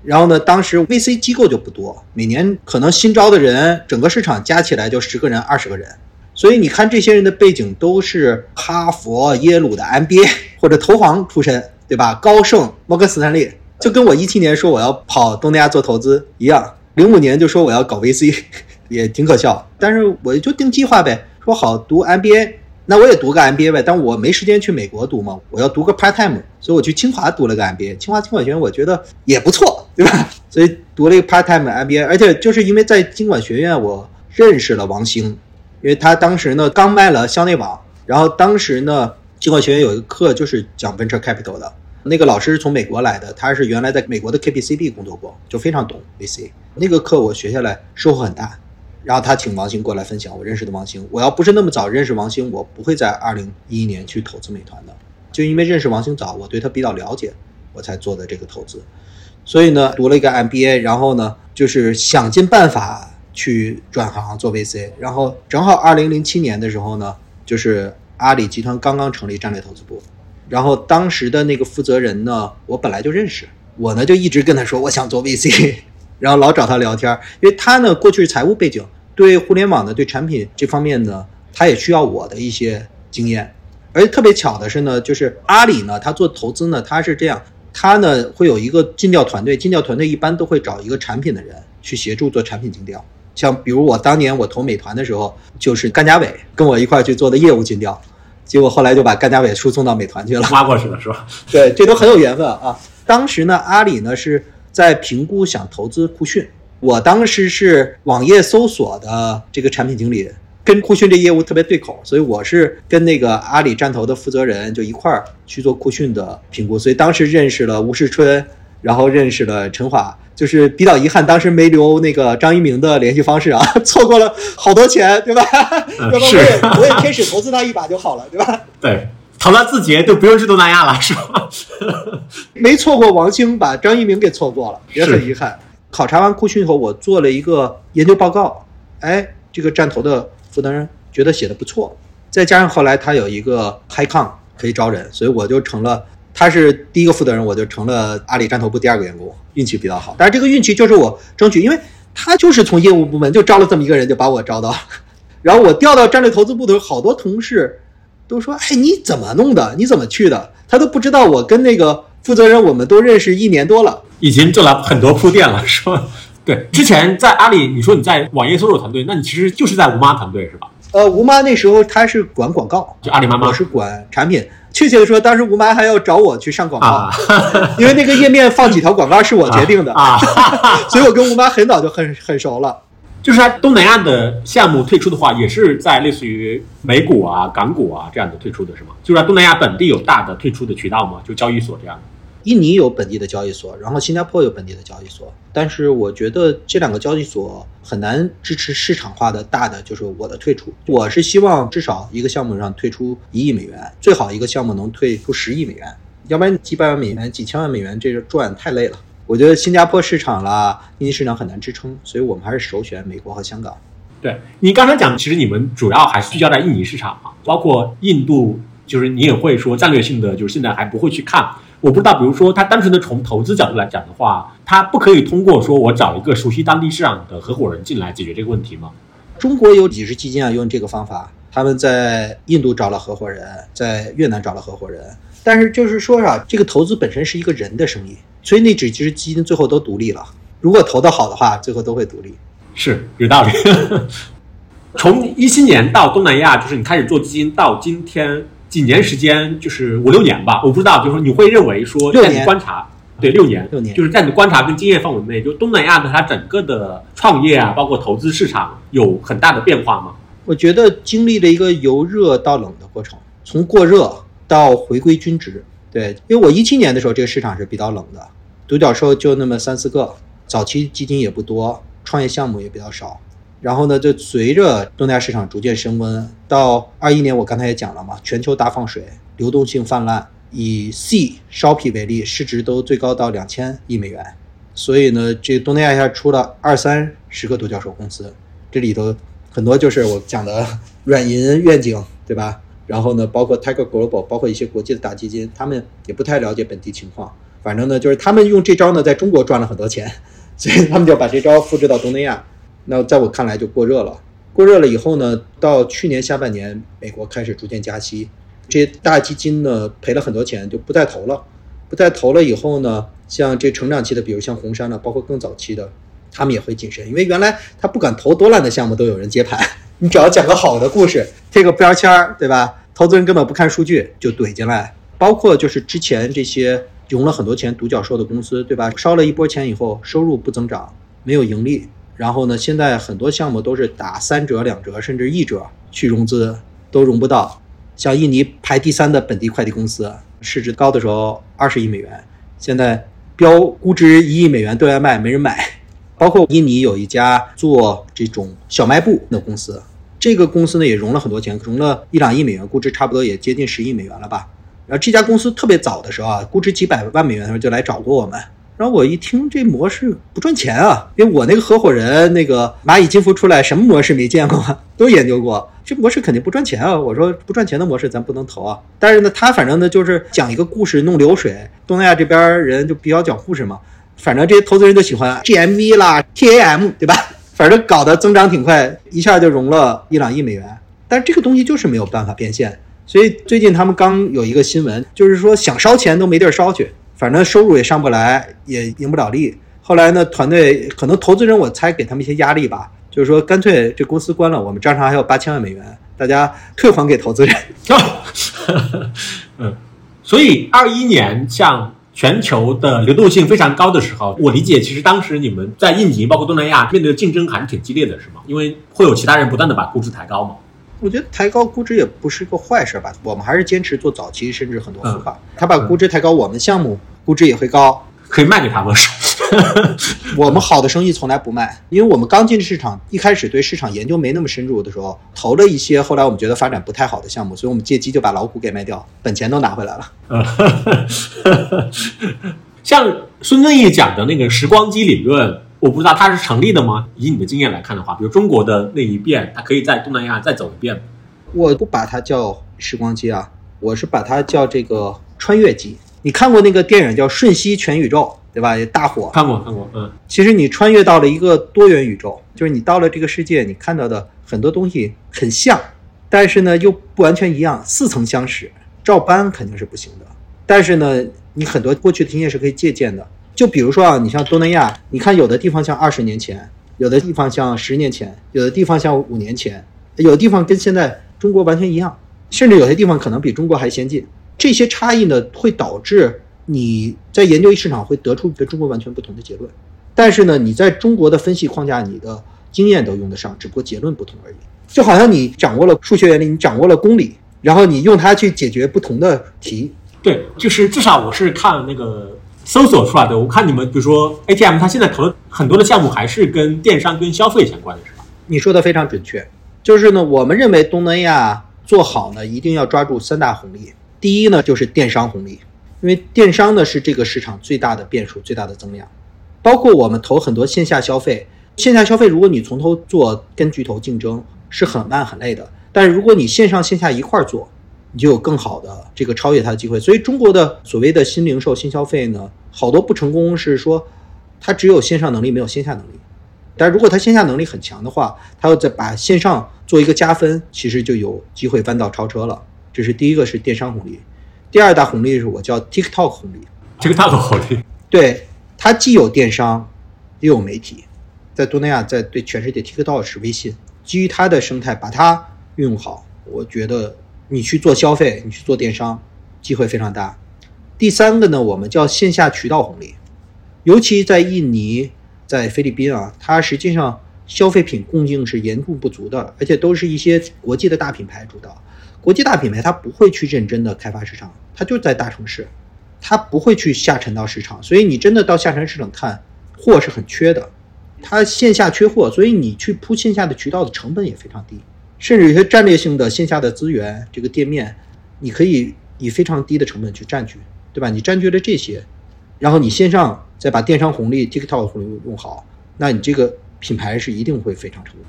然后呢，当时 VC 机构就不多，每年可能新招的人，整个市场加起来就十个人、二十个人。所以你看，这些人的背景都是哈佛、耶鲁的 MBA 或者投行出身，对吧？高盛、摩根斯坦利，就跟我一七年说我要跑东南亚做投资一样，零五年就说我要搞 VC，也挺可笑。但是我就定计划呗，说好读 MBA。那我也读个 MBA 呗，但我没时间去美国读嘛，我要读个 part time，所以我去清华读了个 MBA。清华经管学院我觉得也不错，对吧？所以读了一个 part time MBA，而且就是因为在经管学院我认识了王兴，因为他当时呢刚卖了校内网，然后当时呢经管学院有一个课就是讲 venture capital 的，那个老师是从美国来的，他是原来在美国的 KPCB 工作过，就非常懂 VC。那个课我学下来收获很大。然后他请王兴过来分享我认识的王兴。我要不是那么早认识王兴，我不会在二零一一年去投资美团的。就因为认识王兴早，我对他比较了解，我才做的这个投资。所以呢，读了一个 MBA，然后呢，就是想尽办法去转行做 VC。然后正好二零零七年的时候呢，就是阿里集团刚刚成立战略投资部，然后当时的那个负责人呢，我本来就认识，我呢就一直跟他说我想做 VC。然后老找他聊天，因为他呢过去是财务背景，对互联网的、对产品这方面呢，他也需要我的一些经验。而特别巧的是呢，就是阿里呢，他做投资呢，他是这样，他呢会有一个尽调团队，尽调团队一般都会找一个产品的人去协助做产品尽调。像比如我当年我投美团的时候，就是甘家伟跟我一块去做的业务尽调，结果后来就把甘家伟输送到美团去了，挖过去了是吧？对，这都很有缘分啊。当时呢，阿里呢是。在评估想投资酷讯，我当时是网页搜索的这个产品经理，跟酷讯这业务特别对口，所以我是跟那个阿里战投的负责人就一块儿去做酷讯的评估，所以当时认识了吴世春，然后认识了陈华，就是比较遗憾，当时没留那个张一鸣的联系方式啊，错过了好多钱，对吧？要不我也我也天使投资他一把就好了，对吧？对。投了字节都不用去东南亚了，是吧？没错过王兴，把张一鸣给错过了，也很遗憾。考察完库讯以后，我做了一个研究报告，哎，这个站投的负责人觉得写的不错，再加上后来他有一个 High Con 可以招人，所以我就成了，他是第一个负责人，我就成了阿里站投部第二个员工，运气比较好。但是这个运气就是我争取，因为他就是从业务部门就招了这么一个人，就把我招到，然后我调到战略投资部的时候，好多同事。都说哎，你怎么弄的？你怎么去的？他都不知道。我跟那个负责人，我们都认识一年多了，已经做了很多铺垫了，是吧？对，之前在阿里，你说你在网页搜索团队，那你其实就是在吴妈团队，是吧？呃，吴妈那时候她是管广告，就阿里妈妈，我是管产品。确切的说，当时吴妈还要找我去上广告，因为那个页面放几条广告是我决定的 啊，所以我跟吴妈很早就很很熟了。就是它东南亚的项目退出的话，也是在类似于美股啊、港股啊这样的退出的是吗？就是东南亚本地有大的退出的渠道吗？就交易所这样的？印尼有本地的交易所，然后新加坡有本地的交易所，但是我觉得这两个交易所很难支持市场化的大的，就是我的退出。我是希望至少一个项目上退出一亿美元，最好一个项目能退出十亿美元，要不然几百万美元、几千万美元这个赚太累了。我觉得新加坡市场啦、印尼市场很难支撑，所以我们还是首选美国和香港。对你刚才讲，其实你们主要还是聚焦在印尼市场嘛，包括印度，就是你也会说战略性的，就是现在还不会去看。我不知道，比如说他单纯的从投资角度来讲的话，他不可以通过说我找一个熟悉当地市场的合伙人进来解决这个问题吗？中国有几十基金啊用这个方法，他们在印度找了合伙人，在越南找了合伙人，但是就是说啊，这个投资本身是一个人的生意，所以那只其实基金最后都独立了。如果投的好的话，最后都会独立。是有道理。从一七年到东南亚，就是你开始做基金到今天几年时间，就是五六年吧。我不知道，就是说你会认为说在你六年观察，对六年，六年就是在你的观察跟经验范围内，就东南亚的它整个的创业啊，包括投资市场有很大的变化吗？我觉得经历了一个由热到冷的过程，从过热到回归均值。对，因为我一七年的时候，这个市场是比较冷的，独角兽就那么三四个，早期基金也不多，创业项目也比较少。然后呢，就随着东南亚市场逐渐升温，到二一年我刚才也讲了嘛，全球大放水，流动性泛滥，以 C、s h o p i 为例，市值都最高到两千亿美元。所以呢，这东南亚一下出了二三十个独角兽公司，这里头很多就是我讲的软银愿景，对吧？然后呢，包括 Tiger Global，包括一些国际的大基金，他们也不太了解本地情况。反正呢，就是他们用这招呢，在中国赚了很多钱，所以他们就把这招复制到东南亚。那在我看来就过热了。过热了以后呢，到去年下半年，美国开始逐渐加息，这些大基金呢赔了很多钱，就不再投了。不再投了以后呢，像这成长期的，比如像红杉了，包括更早期的，他们也会谨慎，因为原来他不管投多烂的项目都有人接盘，你只要讲个好的故事，贴个标签儿，对吧？投资人根本不看数据就怼进来。包括就是之前这些融了很多钱独角兽的公司，对吧？烧了一波钱以后，收入不增长，没有盈利，然后呢，现在很多项目都是打三折、两折，甚至一折去融资，都融不到。像印尼排第三的本地快递公司，市值高的时候二十亿美元，现在标估值一亿美元对外卖，没人买。包括印尼有一家做这种小卖部的公司，这个公司呢也融了很多钱，融了一两亿美元，估值差不多也接近十亿美元了吧。然后这家公司特别早的时候啊，估值几百万美元的时候就来找过我们。然后我一听这模式不赚钱啊，因为我那个合伙人那个蚂蚁金服出来什么模式没见过，都研究过，这模式肯定不赚钱啊。我说不赚钱的模式咱不能投啊。但是呢，他反正呢就是讲一个故事弄流水，东南亚这边人就比较讲故事嘛，反正这些投资人都喜欢 GMV 啦、TAM 对吧？反正搞得增长挺快，一下就融了一两亿美元。但是这个东西就是没有办法变现，所以最近他们刚有一个新闻，就是说想烧钱都没地儿烧去，反正收入也上不来，也赢不了利。后来呢，团队可能投资人我猜给他们一些压力吧，就是说干脆这公司关了，我们账上还有八千万美元，大家退还给投资人。嗯，所以二一年像全球的流动性非常高的时候，我理解其实当时你们在印尼包括东南亚面对的竞争还是挺激烈的，是吗？因为会有其他人不断的把估值抬高嘛。我觉得抬高估值也不是个坏事吧，我们还是坚持做早期，甚至很多孵化。他把估值抬高，我们项目估值也会高，可以卖给他们。我们好的生意从来不卖，因为我们刚进市场，一开始对市场研究没那么深入的时候，投了一些，后来我们觉得发展不太好的项目，所以我们借机就把老虎给卖掉，本钱都拿回来了。像孙正义讲的那个时光机理论，我不知道它是成立的吗？以你的经验来看的话，比如中国的那一遍，它可以在东南亚再走一遍。我不把它叫时光机啊，我是把它叫这个穿越机。你看过那个电影叫《瞬息全宇宙》，对吧？也大火。看过，看过，嗯。其实你穿越到了一个多元宇宙，就是你到了这个世界，你看到的很多东西很像，但是呢又不完全一样，似曾相识，照搬肯定是不行的。但是呢，你很多过去的经验是可以借鉴的。就比如说啊，你像东南亚，你看有的地方像二十年前，有的地方像十年前，有的地方像五年前，有的地方跟现在中国完全一样，甚至有些地方可能比中国还先进。这些差异呢，会导致你在研究一市场会得出跟中国完全不同的结论。但是呢，你在中国的分析框架，你的经验都用得上，只不过结论不同而已。就好像你掌握了数学原理，你掌握了公理，然后你用它去解决不同的题，对，就是至少我是看那个搜索出来的。我看你们，比如说 ATM，它现在投的很多的项目还是跟电商、跟消费相关的，是吧？你说的非常准确，就是呢，我们认为东南亚做好呢，一定要抓住三大红利。第一呢，就是电商红利，因为电商呢是这个市场最大的变数、最大的增量。包括我们投很多线下消费，线下消费如果你从头做跟巨头竞争是很慢很累的，但是如果你线上线下一块儿做，你就有更好的这个超越它的机会。所以中国的所谓的新零售、新消费呢，好多不成功是说它只有线上能力没有线下能力。但如果它线下能力很强的话，它要再把线上做一个加分，其实就有机会弯道超车了。这是第一个是电商红利，第二大红利是我叫 TikTok 红利。TikTok 红利，对。它既有电商，又有媒体，在东南亚，在对全世界，TikTok 是微信，基于它的生态，把它运用好，我觉得你去做消费，你去做电商，机会非常大。第三个呢，我们叫线下渠道红利，尤其在印尼、在菲律宾啊，它实际上消费品供应是严重不足的，而且都是一些国际的大品牌主导，国际大品牌它不会去认真的开发市场，它就在大城市。它不会去下沉到市场，所以你真的到下沉市场看货是很缺的，它线下缺货，所以你去铺线下的渠道的成本也非常低，甚至有些战略性的线下的资源，这个店面你可以以非常低的成本去占据，对吧？你占据了这些，然后你线上再把电商红利、TikTok 红利用好，那你这个品牌是一定会非常成功。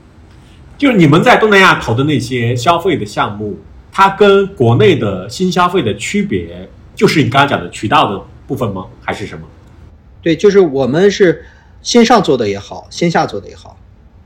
就是你们在东南亚投的那些消费的项目，它跟国内的新消费的区别？就是你刚刚讲的渠道的部分吗？还是什么？对，就是我们是线上做的也好，线下做的也好，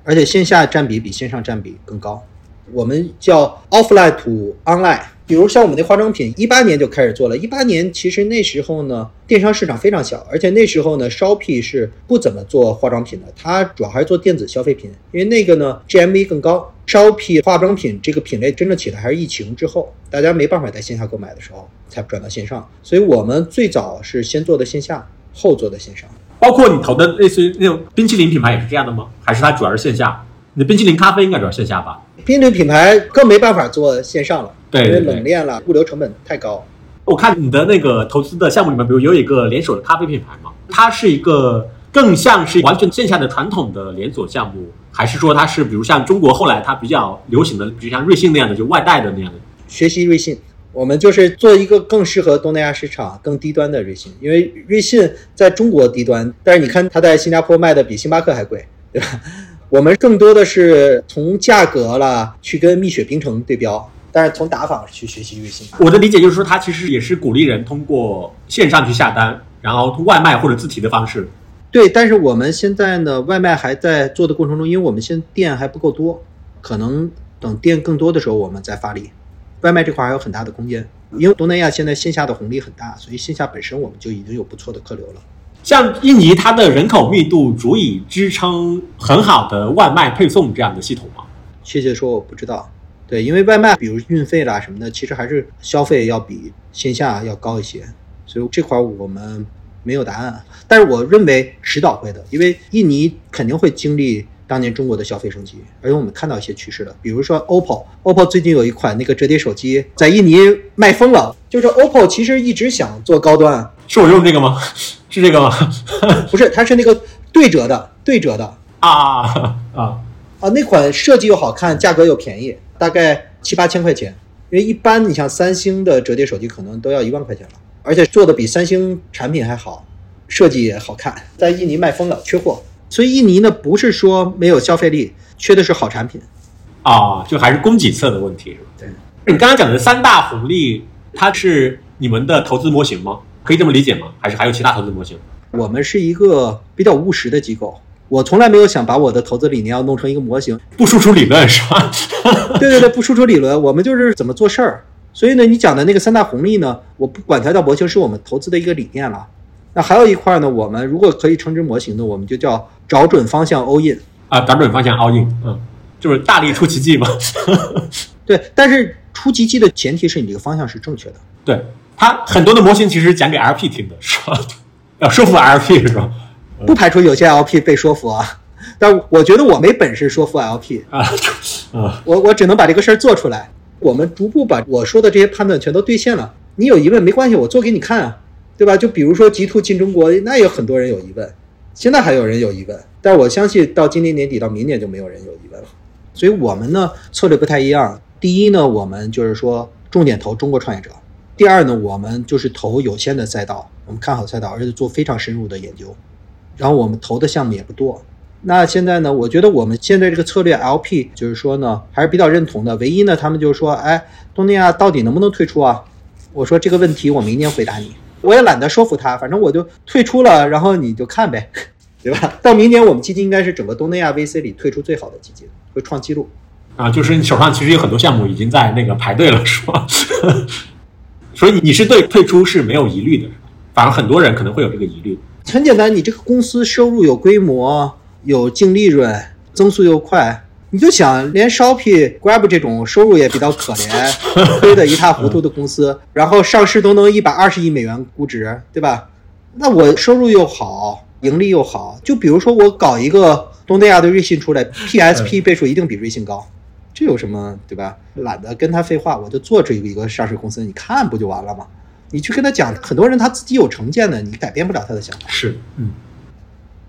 而且线下占比比线上占比更高。我们叫 offline to online。比如像我们那化妆品，一八年就开始做了。一八年其实那时候呢，电商市场非常小，而且那时候呢，Shopee 是不怎么做化妆品的，它主要还是做电子消费品，因为那个呢 GMV 更高。Shopee 化妆品这个品类真正起来还是疫情之后，大家没办法在线下购买的时候才转到线上。所以我们最早是先做的线下，后做的线上。包括你投的类似于那种冰淇淋品牌也是这样的吗？还是它主要是线下？你的冰淇淋咖啡应该主要线下吧？冰品牌更没办法做线上了。对，因为冷链了，物流成本太高。我看你的那个投资的项目里面，比如有一个连锁的咖啡品牌嘛，它是一个更像是完全线下的传统的连锁项目，还是说它是比如像中国后来它比较流行的，比如像瑞幸那样的就外带的那样的？学习瑞幸，我们就是做一个更适合东南亚市场、更低端的瑞幸，因为瑞幸在中国低端，但是你看它在新加坡卖的比星巴克还贵，对吧？我们更多的是从价格了去跟蜜雪冰城对标。但是从打法去学习瑞幸，我的理解就是说，它其实也是鼓励人通过线上去下单，然后通外卖或者自提的方式。对，但是我们现在呢，外卖还在做的过程中，因为我们现在店还不够多，可能等店更多的时候我们再发力。外卖这块还有很大的空间，因为东南亚现在线下的红利很大，所以线下本身我们就已经有不错的客流了。像印尼，它的人口密度足以支撑很好的外卖配送这样的系统吗？确切说，我不知道。对，因为外卖，比如运费啦什么的，其实还是消费要比线下要高一些，所以这块我们没有答案。但是我认为迟早会的，因为印尼肯定会经历当年中国的消费升级，而且我们看到一些趋势了。比如说 OPPO，OPPO 最近有一款那个折叠手机在印尼卖疯了。就是 OPPO 其实一直想做高端，是我用这个吗？是这个吗？不是，它是那个对折的，对折的啊啊啊！那款设计又好看，价格又便宜。大概七八千块钱，因为一般你像三星的折叠手机可能都要一万块钱了，而且做的比三星产品还好，设计也好看，在印尼卖疯了，缺货。所以印尼呢不是说没有消费力，缺的是好产品，啊，就还是供给侧的问题是吧？对，你刚刚讲的三大红利，它是你们的投资模型吗？可以这么理解吗？还是还有其他投资模型？我们是一个比较务实的机构。我从来没有想把我的投资理念要弄成一个模型，不输出理论是吧？对对对，不输出理论，我们就是怎么做事儿。所以呢，你讲的那个三大红利呢，我不管它叫模型，是我们投资的一个理念了。那还有一块呢，我们如果可以称之模型的，我们就叫找准方向 all in 啊，找准方向 all in，嗯，就是大力出奇迹嘛。对，但是出奇迹的前提是你这个方向是正确的。对，它很多的模型其实讲给 LP 听的是吧？要说服 LP 是吧？不排除有些 LP 被说服啊，但我觉得我没本事说服 LP 啊，啊，我我只能把这个事儿做出来。我们逐步把我说的这些判断全都兑现了，你有疑问没关系，我做给你看啊，对吧？就比如说 G two 进中国，那有很多人有疑问，现在还有人有疑问，但我相信到今年年底到明年就没有人有疑问了。所以我们呢策略不太一样。第一呢，我们就是说重点投中国创业者；第二呢，我们就是投有限的赛道，我们看好赛道，而且做非常深入的研究。然后我们投的项目也不多。那现在呢，我觉得我们现在这个策略 LP 就是说呢，还是比较认同的。唯一呢，他们就是说，哎，东南亚到底能不能退出啊？我说这个问题我明年回答你，我也懒得说服他，反正我就退出了，然后你就看呗，对吧？到明年我们基金应该是整个东南亚 VC 里退出最好的基金，会创纪录。啊，就是你手上其实有很多项目已经在那个排队了，是吧？所以你是对退出是没有疑虑的？反而很多人可能会有这个疑虑。很简单，你这个公司收入有规模，有净利润，增速又快，你就想连 Shopee、Grab 这种收入也比较可怜、亏得一塌糊涂的公司，然后上市都能一百二十亿美元估值，对吧？那我收入又好，盈利又好，就比如说我搞一个东南亚的瑞幸出来，PSP 倍数一定比瑞幸高。这有什么对吧？懒得跟他废话，我就做这一个上市公司，你看不就完了吗？你去跟他讲，很多人他自己有成见的，你改变不了他的想法。是，嗯。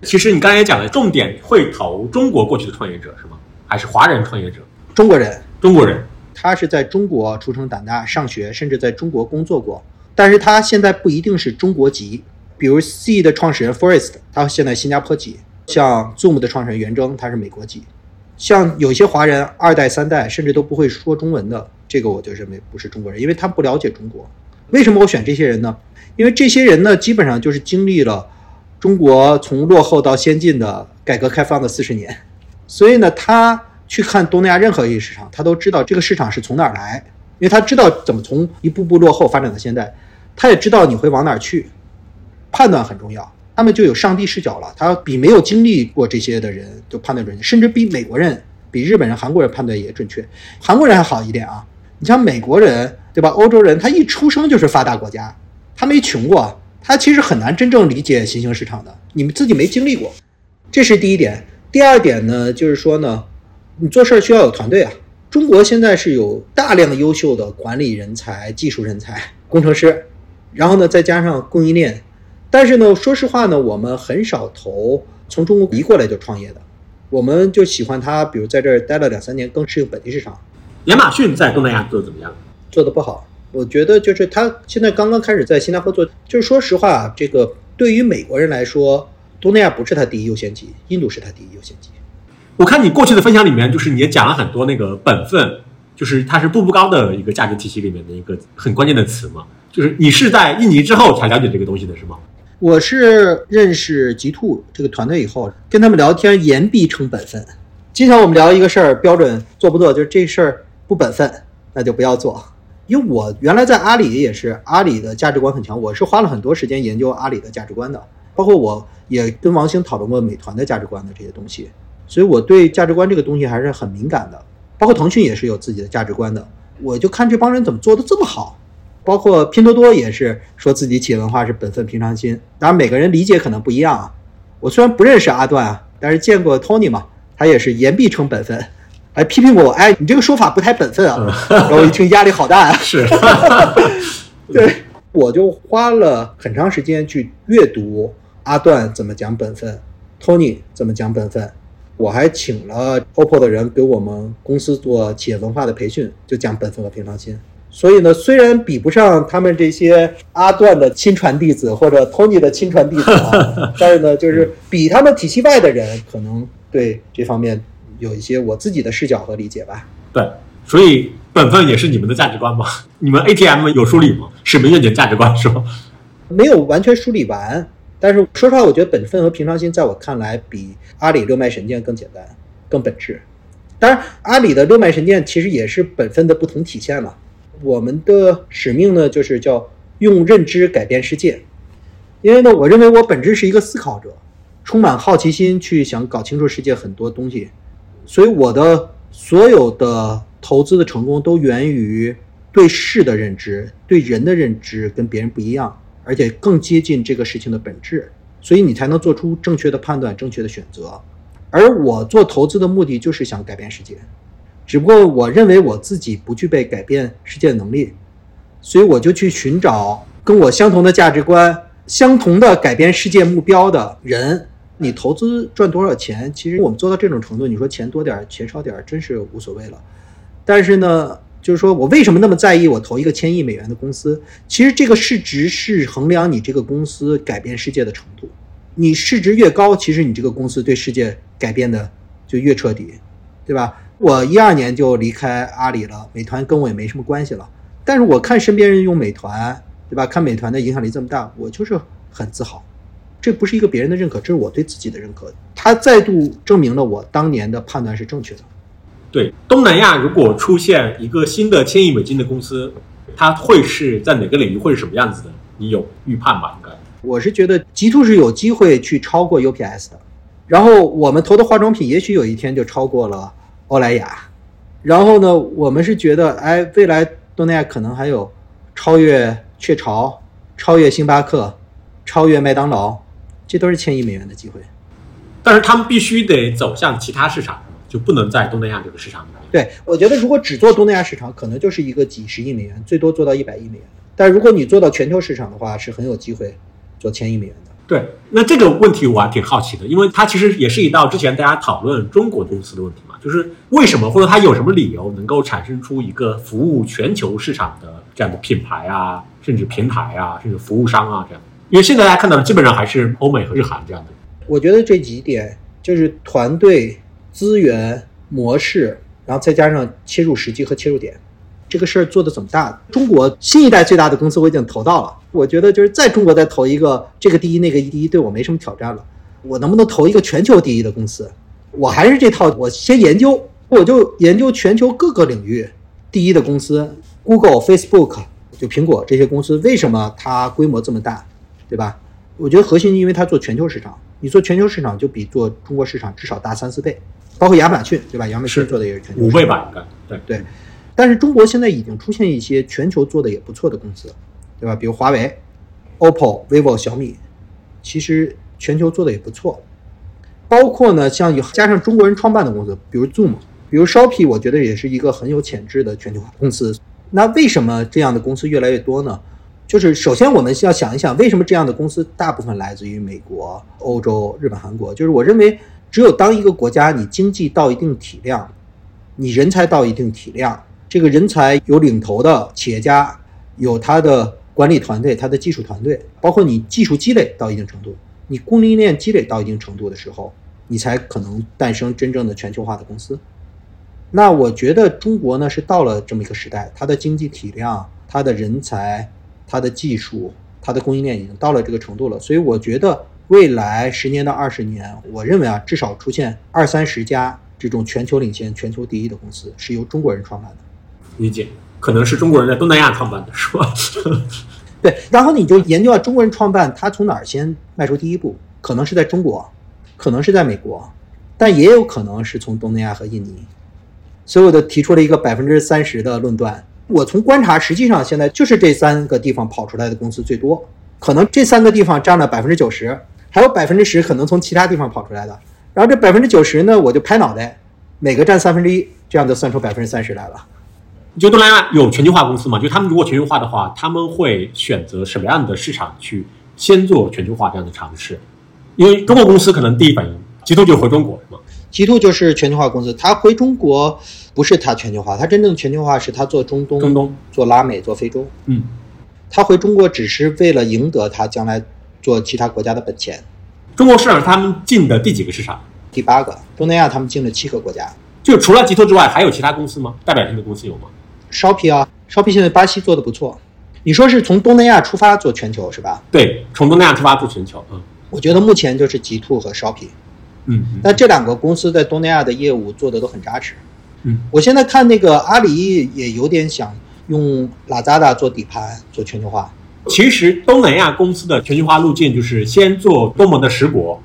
其实你刚才也讲了，重点会投中国过去的创业者是吗？还是华人创业者？中国人，中国人，他是在中国出生长大、上学，甚至在中国工作过，但是他现在不一定是中国籍。比如 C 的创始人 Forest，他现在新加坡籍；像 Zoom 的创始人袁征，他是美国籍。像有些华人二代三代甚至都不会说中文的，这个我就认为不是中国人，因为他不了解中国。为什么我选这些人呢？因为这些人呢，基本上就是经历了中国从落后到先进的改革开放的四十年，所以呢，他去看东南亚任何一个市场，他都知道这个市场是从哪儿来，因为他知道怎么从一步步落后发展到现在，他也知道你会往哪儿去，判断很重要。他们就有上帝视角了，他比没有经历过这些的人就判断准确，甚至比美国人、比日本人、韩国人判断也准确。韩国人还好一点啊，你像美国人对吧？欧洲人他一出生就是发达国家，他没穷过，他其实很难真正理解新兴市场的。你们自己没经历过，这是第一点。第二点呢，就是说呢，你做事儿需要有团队啊。中国现在是有大量优秀的管理人才、技术人才、工程师，然后呢，再加上供应链。但是呢，说实话呢，我们很少投从中国移过来就创业的，我们就喜欢他，比如在这儿待了两三年，更适应本地市场。亚马逊在东南亚做的怎么样？做的不好，我觉得就是他现在刚刚开始在新加坡做，就是说实话，这个对于美国人来说，东南亚不是他第一优先级，印度是他第一优先级。我看你过去的分享里面，就是你也讲了很多那个本分，就是它是步步高的一个价值体系里面的一个很关键的词嘛，就是你是在印尼之后才了解这个东西的是吗？我是认识极兔这个团队以后，跟他们聊天，言必称本分。经常我们聊一个事儿，标准做不做，就是这事儿不本分，那就不要做。因为我原来在阿里也是，阿里的价值观很强，我是花了很多时间研究阿里的价值观的，包括我也跟王兴讨论过美团的价值观的这些东西，所以我对价值观这个东西还是很敏感的。包括腾讯也是有自己的价值观的，我就看这帮人怎么做的这么好。包括拼多多也是说自己企业文化是本分平常心，当然每个人理解可能不一样啊。我虽然不认识阿段啊，但是见过 Tony 嘛，他也是言必称本分，还批评过我，哎，你这个说法不太本分啊。然后我一听压力好大啊。是，对，我就花了很长时间去阅读阿段怎么讲本分，Tony 怎么讲本分，我还请了 OPPO 的人给我们公司做企业文化的培训，就讲本分和平常心。所以呢，虽然比不上他们这些阿段的亲传弟子或者 Tony 的亲传弟子，啊，但是呢，就是比他们体系外的人，可能对这方面有一些我自己的视角和理解吧。对，所以本分也是你们的价值观吗？你们 ATM 有梳理吗？使命愿景价值观是吗？没有完全梳理完，但是说实话，我觉得本分和平常心在我看来比阿里六脉神剑更简单、更本质。当然，阿里的六脉神剑其实也是本分的不同体现了。我们的使命呢，就是叫用认知改变世界。因为呢，我认为我本质是一个思考者，充满好奇心，去想搞清楚世界很多东西。所以我的所有的投资的成功都源于对事的认知，对人的认知跟别人不一样，而且更接近这个事情的本质，所以你才能做出正确的判断、正确的选择。而我做投资的目的就是想改变世界。只不过我认为我自己不具备改变世界的能力，所以我就去寻找跟我相同的价值观、相同的改变世界目标的人。你投资赚多少钱，其实我们做到这种程度，你说钱多点儿、钱少点儿，真是无所谓了。但是呢，就是说我为什么那么在意我投一个千亿美元的公司？其实这个市值是衡量你这个公司改变世界的程度。你市值越高，其实你这个公司对世界改变的就越彻底，对吧？我一二年就离开阿里了，美团跟我也没什么关系了。但是我看身边人用美团，对吧？看美团的影响力这么大，我就是很自豪。这不是一个别人的认可，这是我对自己的认可。它再度证明了我当年的判断是正确的。对东南亚，如果出现一个新的千亿美金的公司，它会是在哪个领域，会是什么样子的？你有预判吗？应该，我是觉得极兔是有机会去超过 UPS 的。然后我们投的化妆品，也许有一天就超过了欧莱雅。然后呢，我们是觉得，哎，未来东南亚可能还有超越雀巢、超越星巴克、超越麦当劳。这都是千亿美元的机会，但是他们必须得走向其他市场，就不能在东南亚这个市场。对，我觉得如果只做东南亚市场，可能就是一个几十亿美元，最多做到一百亿美元。但如果你做到全球市场的话，是很有机会做千亿美元的。对，那这个问题我还挺好奇的，因为它其实也是一道之前大家讨论中国公司的问题嘛，就是为什么或者它有什么理由能够产生出一个服务全球市场的这样的品牌啊，甚至平台啊，甚至服务商啊这样。因为现在大家看到的基本上还是欧美和日韩这样的。我觉得这几点就是团队、资源、模式，然后再加上切入时机和切入点，这个事儿做的怎么大？中国新一代最大的公司我已经投到了，我觉得就是在中国再投一个这个第一那个第一，对我没什么挑战了。我能不能投一个全球第一的公司？我还是这套，我先研究，我就研究全球各个领域第一的公司，Google、Facebook，就苹果这些公司，为什么它规模这么大？对吧？我觉得核心，因为它做全球市场，你做全球市场就比做中国市场至少大三四倍，包括亚马逊，对吧？亚马逊做的也是全球五倍吧，应该对对。但是中国现在已经出现一些全球做的也不错的公司，对吧？比如华为、OPPO、vivo、小米，其实全球做的也不错。包括呢，像有加上中国人创办的公司，比如 Zoom，比如 Shopee，我觉得也是一个很有潜质的全球化公司。那为什么这样的公司越来越多呢？就是首先我们要想一想，为什么这样的公司大部分来自于美国、欧洲、日本、韩国？就是我认为，只有当一个国家你经济到一定体量，你人才到一定体量，这个人才有领头的企业家，有他的管理团队、他的技术团队，包括你技术积累到一定程度，你供应链积累到一定程度的时候，你才可能诞生真正的全球化的公司。那我觉得中国呢是到了这么一个时代，它的经济体量、它的人才。它的技术，它的供应链已经到了这个程度了，所以我觉得未来十年到二十年，我认为啊，至少出现二三十家这种全球领先、全球第一的公司，是由中国人创办的。理解，可能是中国人在东南亚创办的，是吧？对，然后你就研究啊，中国人创办，他从哪儿先迈出第一步？可能是在中国，可能是在美国，但也有可能是从东南亚和印尼。所以我就提出了一个百分之三十的论断。我从观察，实际上现在就是这三个地方跑出来的公司最多，可能这三个地方占了百分之九十，还有百分之十可能从其他地方跑出来的。然后这百分之九十呢，我就拍脑袋，每个占三分之一，这样就算出百分之三十来了。你觉得东南亚有全球化公司吗？就他们如果全球化的话，他们会选择什么样的市场去先做全球化这样的尝试？因为中国公司可能第一反应，极兔就回中国，是吗？极兔就是全球化公司，它回中国不是它全球化，它真正全球化是它做中东、中东做拉美、做非洲。嗯，他回中国只是为了赢得他将来做其他国家的本钱。中国市场他们进的第几个市场？第八个。东南亚他们进了七个国家。就除了极兔之外，还有其他公司吗？代表性的公司有吗？Shopee 啊，Shopee 现在巴西做的不错。你说是从东南亚出发做全球是吧？对，从东南亚出发做全球。嗯，我觉得目前就是极兔和 Shopee。嗯，那这两个公司在东南亚的业务做的都很扎实。嗯，我现在看那个阿里也有点想用拉扎达做底盘做全球化。其实东南亚公司的全球化路径就是先做东盟的十国，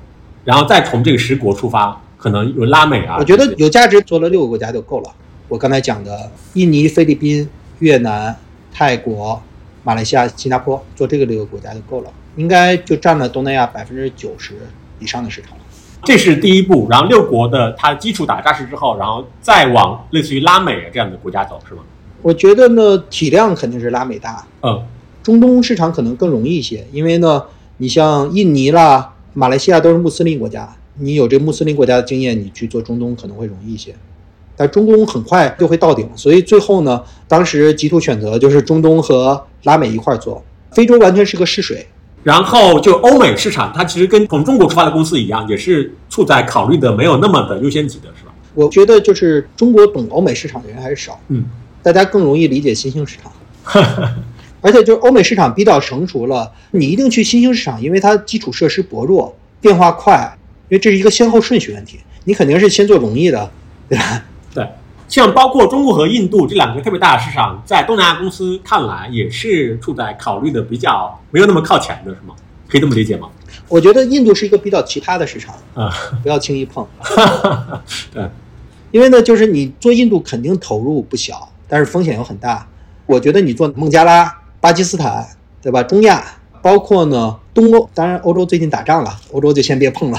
然后再从这个十国出发，可能有拉美啊。我觉得有价值，做了六个国家就够了。我刚才讲的印尼、菲律宾、越南、泰国、马来西亚、新加坡，做这个六个国家就够了，应该就占了东南亚百分之九十以上的市场了。这是第一步，然后六国的它基础打扎实之后，然后再往类似于拉美这样的国家走，是吗？我觉得呢，体量肯定是拉美大，嗯中东市场可能更容易一些，因为呢，你像印尼啦、马来西亚都是穆斯林国家，你有这穆斯林国家的经验，你去做中东可能会容易一些。但中东很快就会到顶，所以最后呢，当时极兔选择就是中东和拉美一块儿做，非洲完全是个试水。然后就欧美市场，它其实跟从中国出发的公司一样，也是处在考虑的没有那么的优先级的，是吧？我觉得就是中国懂欧美市场的人还是少，嗯，大家更容易理解新兴市场。而且就是欧美市场比较成熟了，你一定去新兴市场，因为它基础设施薄弱，变化快，因为这是一个先后顺序问题，你肯定是先做容易的，对吧？对，像包括中国和印度这两个特别大的市场，在东南亚公司看来也是处在考虑的比较没有那么靠前的，是吗？可以这么理解吗？我觉得印度是一个比较奇葩的市场，啊，不要轻易碰，对，因为呢，就是你做印度肯定投入不小，但是风险又很大。我觉得你做孟加拉、巴基斯坦，对吧？中亚，包括呢东欧，当然欧洲最近打仗了，欧洲就先别碰了。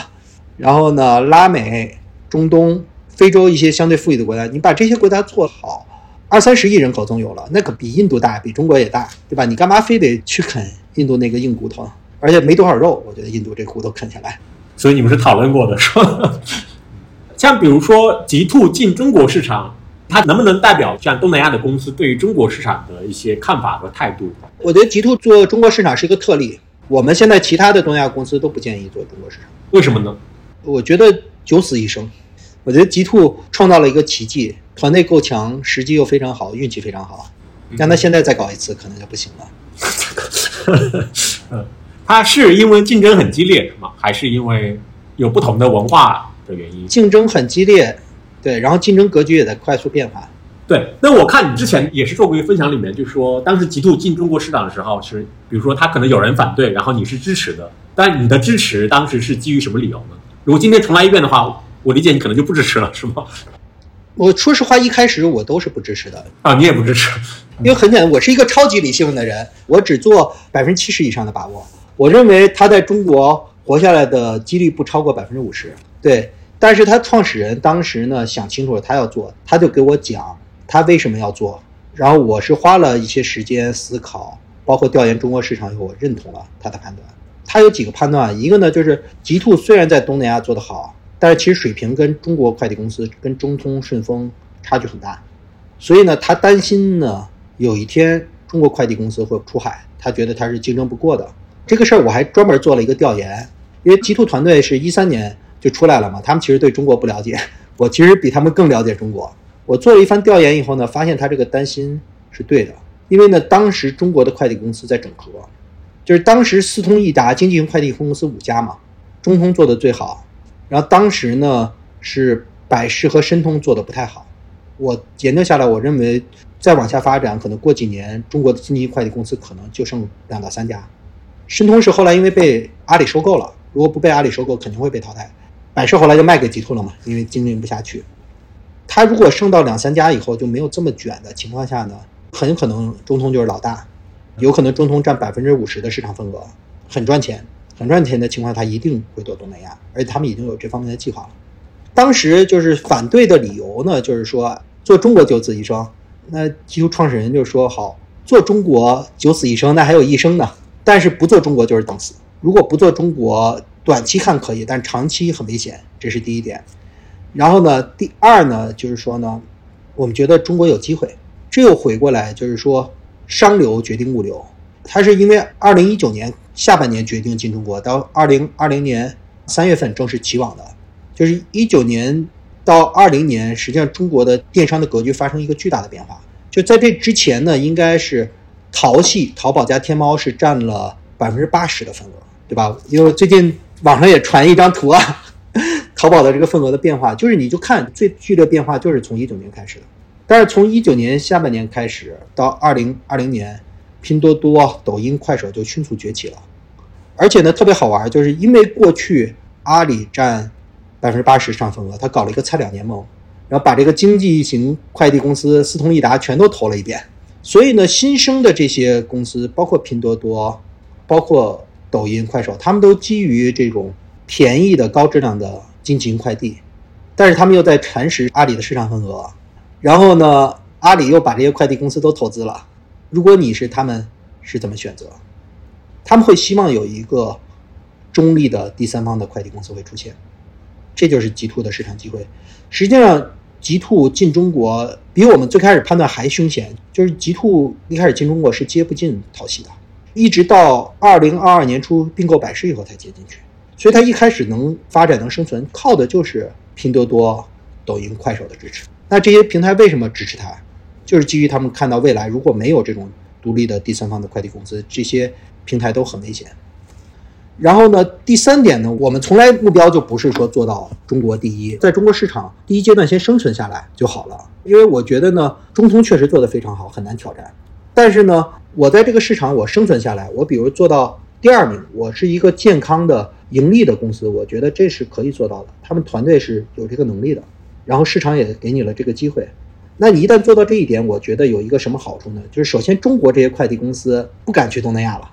然后呢，拉美、中东、非洲一些相对富裕的国家，你把这些国家做好，二三十亿人口总有了，那可比印度大，比中国也大，对吧？你干嘛非得去啃印度那个硬骨头？而且没多少肉，我觉得印度这骨头啃下来。所以你们是讨论过的，是吧？像比如说极兔进中国市场，它能不能代表像东南亚的公司对于中国市场的一些看法和态度？我觉得极兔做中国市场是一个特例，我们现在其他的东亚公司都不建议做中国市场。为什么呢？我觉得九死一生。我觉得极兔创造了一个奇迹，团队够强，时机又非常好，运气非常好。让他现在再搞一次，可能就不行了。嗯，他是因为竞争很激烈是吗？还是因为有不同的文化的原因？竞争很激烈，对，然后竞争格局也在快速变化。对，那我看你之前也是做过一个分享，里面就说当时极兔进中国市场的时候，是比如说他可能有人反对，然后你是支持的，但你的支持当时是基于什么理由呢？如果今天重来一遍的话，我理解你可能就不支持了，是吗？我说实话，一开始我都是不支持的，啊，你也不支持？因为很简单，我是一个超级理性的人，我只做百分之七十以上的把握。我认为他在中国活下来的几率不超过百分之五十。对，但是他创始人当时呢想清楚了他要做，他就给我讲他为什么要做，然后我是花了一些时间思考，包括调研中国市场以后，我认同了他的判断。他有几个判断，一个呢就是极兔虽然在东南亚做得好，但是其实水平跟中国快递公司、跟中通、顺丰差距很大，所以呢他担心呢有一天中国快递公司会出海，他觉得他是竞争不过的。这个事儿我还专门做了一个调研，因为极兔团队是一三年就出来了嘛，他们其实对中国不了解，我其实比他们更了解中国。我做了一番调研以后呢，发现他这个担心是对的，因为呢，当时中国的快递公司在整合，就是当时四通一达经济型快递公司五家嘛，中通做的最好，然后当时呢是百世和申通做的不太好。我研究下来，我认为再往下发展，可能过几年中国的经济快递公司可能就剩两到三家。申通是后来因为被阿里收购了，如果不被阿里收购，肯定会被淘汰。百世后来就卖给极兔了嘛，因为经营不下去。它如果剩到两三家以后就没有这么卷的情况下呢，很可能中通就是老大，有可能中通占百分之五十的市场份额，很赚钱，很赚钱的情况，他一定会做东南亚，而且他们已经有这方面的计划了。当时就是反对的理由呢，就是说做中国九死一生，那极兔创始人就说好，做中国九死一生，那还有一生呢，但是不做中国就是等死。如果不做中国，短期看可以，但长期很危险，这是第一点。然后呢，第二呢，就是说呢，我们觉得中国有机会。这又回过来，就是说商流决定物流，它是因为二零一九年下半年决定进中国，到二零二零年三月份正式起网的，就是一九年到二零年，实际上中国的电商的格局发生一个巨大的变化。就在这之前呢，应该是淘系淘宝加天猫是占了百分之八十的份额，对吧？因为最近网上也传一张图啊。淘宝的这个份额的变化，就是你就看最剧烈变化就是从一九年开始的，但是从一九年下半年开始到二零二零年，拼多多、抖音、快手就迅速崛起了，而且呢特别好玩，就是因为过去阿里占百分之八十市场份额，他搞了一个菜鸟联盟，然后把这个经济型快递公司四通一达全都投了一遍，所以呢新生的这些公司，包括拼多多、包括抖音、快手，他们都基于这种便宜的高质量的。经济型快递，但是他们又在蚕食阿里的市场份额，然后呢，阿里又把这些快递公司都投资了。如果你是他们，是怎么选择？他们会希望有一个中立的第三方的快递公司会出现，这就是极兔的市场机会。实际上，极兔进中国比我们最开始判断还凶险，就是极兔一开始进中国是接不进淘系的，一直到二零二二年初并购百世以后才接进去。所以它一开始能发展能生存，靠的就是拼多多、抖音、快手的支持。那这些平台为什么支持它？就是基于他们看到未来如果没有这种独立的第三方的快递公司，这些平台都很危险。然后呢，第三点呢，我们从来目标就不是说做到中国第一，在中国市场第一阶段先生存下来就好了。因为我觉得呢，中通确实做得非常好，很难挑战。但是呢，我在这个市场我生存下来，我比如做到第二名，我是一个健康的盈利的公司，我觉得这是可以做到的。他们团队是有这个能力的，然后市场也给你了这个机会。那你一旦做到这一点，我觉得有一个什么好处呢？就是首先，中国这些快递公司不敢去东南亚了，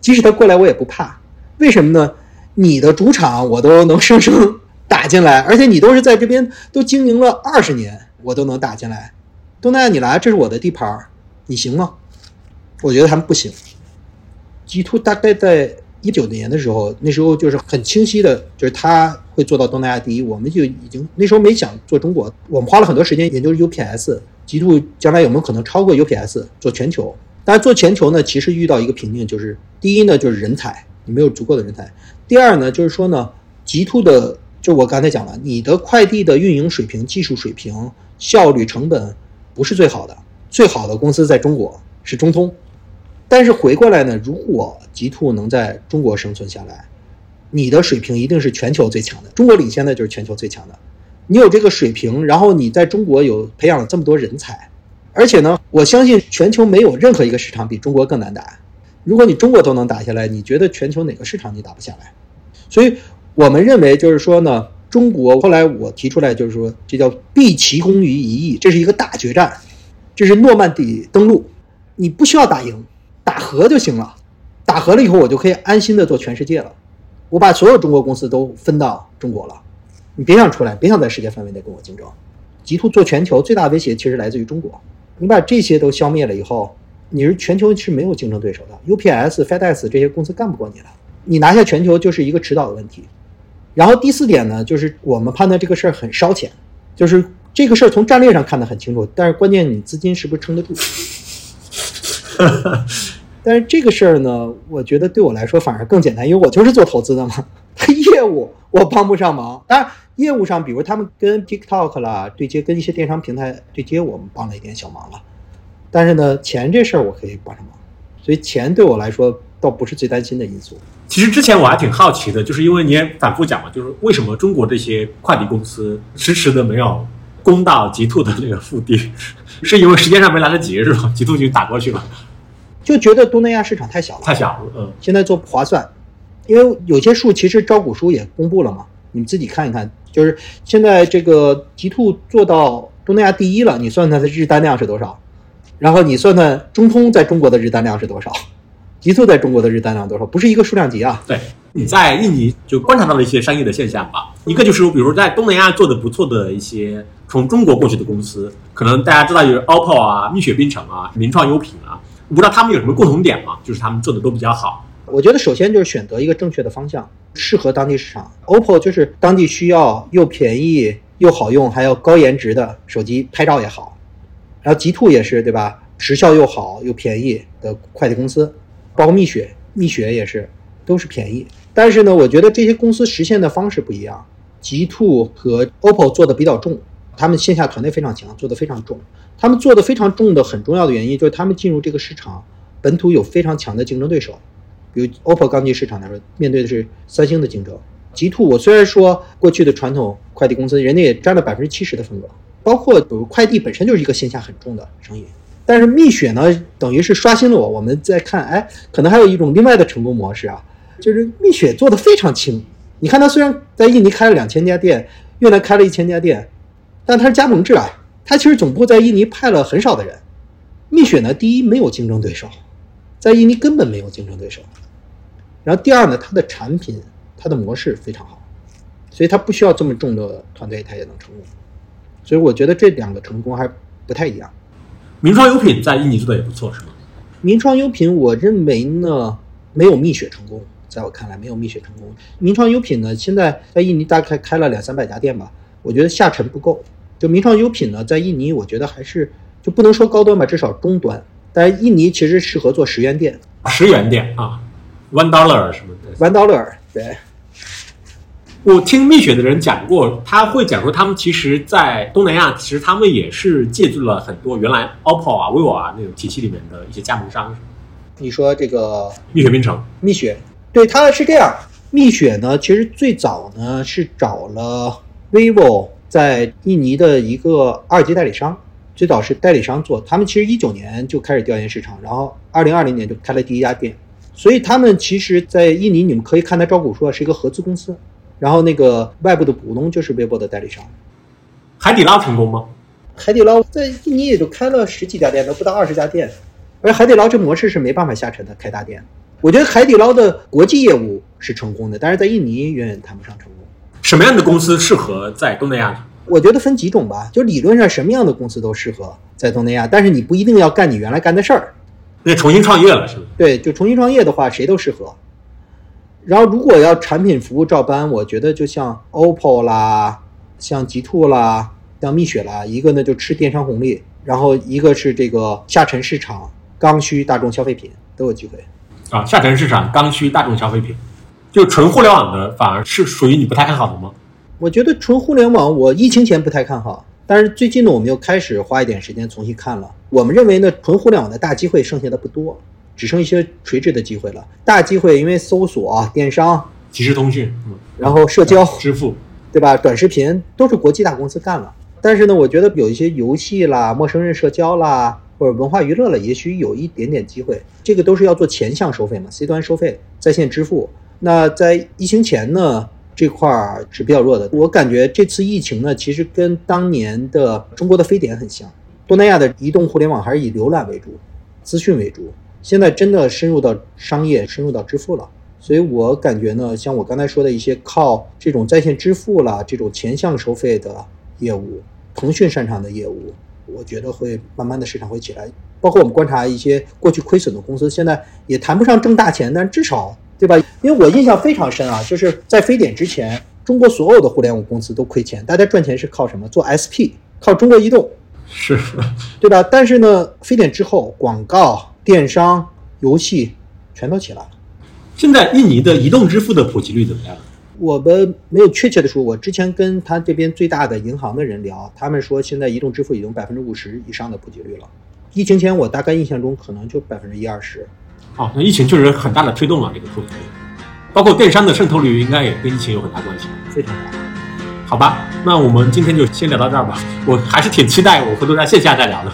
即使他过来，我也不怕。为什么呢？你的主场我都能生生打进来，而且你都是在这边都经营了二十年，我都能打进来。东南亚你来，这是我的地盘，你行吗？我觉得他们不行。G Two 大概在一九年的时候，那时候就是很清晰的，就是他会做到东南亚第一。我们就已经那时候没想做中国，我们花了很多时间研究 UPS。极兔将来有没有可能超过 UPS 做全球？但是做全球呢，其实遇到一个瓶颈，就是第一呢，就是人才，你没有足够的人才；第二呢，就是说呢极兔的，就我刚才讲了，你的快递的运营水平、技术水平、效率、成本不是最好的，最好的公司在中国是中通。但是回过来呢，如果极兔能在中国生存下来，你的水平一定是全球最强的。中国领先的就是全球最强的。你有这个水平，然后你在中国有培养了这么多人才，而且呢，我相信全球没有任何一个市场比中国更难打。如果你中国都能打下来，你觉得全球哪个市场你打不下来？所以我们认为就是说呢，中国后来我提出来就是说，这叫毕其功于一役，这是一个大决战，这是诺曼底登陆，你不需要打赢。打和就行了，打和了以后，我就可以安心的做全世界了。我把所有中国公司都分到中国了，你别想出来，别想在世界范围内跟我竞争。极兔做全球最大威胁其实来自于中国，你把这些都消灭了以后，你是全球是没有竞争对手的。UPS、FedEx 这些公司干不过你了，你拿下全球就是一个迟早的问题。然后第四点呢，就是我们判断这个事儿很烧钱，就是这个事儿从战略上看得很清楚，但是关键你资金是不是撑得住？但是这个事儿呢，我觉得对我来说反而更简单，因为我就是做投资的嘛。他业务我帮不上忙，当然业务上，比如他们跟 TikTok 啦对接，跟一些电商平台对接，我们帮了一点小忙了。但是呢，钱这事儿我可以帮上忙，所以钱对我来说倒不是最担心的因素。其实之前我还挺好奇的，就是因为你也反复讲嘛，就是为什么中国这些快递公司迟迟的没有攻到极兔的那个腹地，是因为时间上没来得及是吧？极兔就打过去了。就觉得东南亚市场太小了，太小了，嗯，现在做不划算，因为有些数其实招股书也公布了嘛，你们自己看一看，就是现在这个极兔做到东南亚第一了，你算算它的日单量是多少，然后你算算中通在中国的日单量是多少，极兔在中国的日单量多少，不是一个数量级啊。对，你在印尼就观察到了一些商业的现象吧，一个就是比如在东南亚做的不错的一些从中国过去的公司，可能大家知道有 OPPO 啊、蜜雪冰城啊、名创优品啊。不知道他们有什么共同点吗？就是他们做的都比较好。我觉得首先就是选择一个正确的方向，适合当地市场。OPPO 就是当地需要又便宜又好用，还有高颜值的手机，拍照也好。然后极兔也是对吧？时效又好又便宜的快递公司，包括蜜雪，蜜雪也是都是便宜。但是呢，我觉得这些公司实现的方式不一样。极兔和 OPPO 做的比较重，他们线下团队非常强，做的非常重。他们做的非常重的很重要的原因就是他们进入这个市场，本土有非常强的竞争对手，比如 OPPO 刚进市场的时候面对的是三星的竞争。极兔我虽然说过去的传统快递公司，人家也占了百分之七十的份额，包括比如快递本身就是一个线下很重的生意。但是蜜雪呢，等于是刷新了我。我们在看，哎，可能还有一种另外的成功模式啊，就是蜜雪做的非常轻。你看它虽然在印尼开了两千家店，越南开了一千家店，但它是加盟制啊。它其实总部在印尼派了很少的人，蜜雪呢，第一没有竞争对手，在印尼根本没有竞争对手，然后第二呢，它的产品它的模式非常好，所以它不需要这么重的团队，它也能成功，所以我觉得这两个成功还不太一样。名创优品在印尼做的也不错，是吗？名创优品，我认为呢没有蜜雪成功，在我看来没有蜜雪成功。名创优品呢，现在在印尼大概开了两三百家店吧，我觉得下沉不够。就名创优品呢，在印尼我觉得还是就不能说高端吧，至少中端。但印尼其实适合做十元店，十元店啊，one dollar 什么的。one dollar，对，我听蜜雪的人讲过，他会讲说他们其实，在东南亚，其实他们也是借助了很多原来 OPPO 啊、vivo 啊那种体系里面的一些加盟商，你说这个蜜雪冰城。蜜雪，对，它是这样。蜜雪呢，其实最早呢是找了 vivo 在印尼的一个二级代理商，最早是代理商做。他们其实一九年就开始调研市场，然后二零二零年就开了第一家店。所以他们其实，在印尼你们可以看它招股书啊，是一个合资公司，然后那个外部的股东就是 vivo 的代理商。海底捞成功吗？海底捞在印尼也就开了十几家店，都不到二十家店。而海底捞这模式是没办法下沉的，开大店。我觉得海底捞的国际业务是成功的，但是在印尼远远谈不上成功。什么样的公司适合在东南亚？我觉得分几种吧，就理论上什么样的公司都适合在东南亚，但是你不一定要干你原来干的事儿。那重新创业了是吗？对，就重新创业的话，谁都适合。然后如果要产品服务照搬，我觉得就像 OPPO 啦，像极兔啦，像蜜雪啦，一个呢就吃电商红利，然后一个是这个下沉市场刚需大众消费品都有机会。啊，下沉市场刚需大众消费品，就纯互联网的反而是属于你不太看好的吗？我觉得纯互联网，我疫情前不太看好，但是最近呢，我们又开始花一点时间重新看了。我们认为呢，纯互联网的大机会剩下的不多，只剩一些垂直的机会了。大机会因为搜索、啊电商，即时通讯，嗯，然后社交，支付，对吧？短视频都是国际大公司干了。但是呢，我觉得有一些游戏啦、陌生人社交啦，或者文化娱乐了，也许有一点点机会。这个都是要做前向收费嘛，C 端收费、在线支付。那在疫情前呢，这块儿是比较弱的。我感觉这次疫情呢，其实跟当年的中国的非典很像。东南亚的移动互联网还是以浏览为主，资讯为主。现在真的深入到商业，深入到支付了。所以我感觉呢，像我刚才说的一些靠这种在线支付啦，这种前向收费的业务，腾讯擅长的业务，我觉得会慢慢的市场会起来。包括我们观察一些过去亏损的公司，现在也谈不上挣大钱，但至少对吧？因为我印象非常深啊，就是在非典之前，中国所有的互联网公司都亏钱，大家赚钱是靠什么？做 SP，靠中国移动，是对吧？但是呢，非典之后，广告、电商、游戏全都起来了。现在印尼的移动支付的普及率怎么样？我们没有确切的说，我之前跟他这边最大的银行的人聊，他们说现在移动支付已经百分之五十以上的普及率了。疫情前我大概印象中可能就百分之一二十。哦，那疫情确实很大的推动了这个数字，包括电商的渗透率应该也跟疫情有很大关系。非常大。好吧，那我们今天就先聊到这儿吧。我还是挺期待我回头在线下再聊的。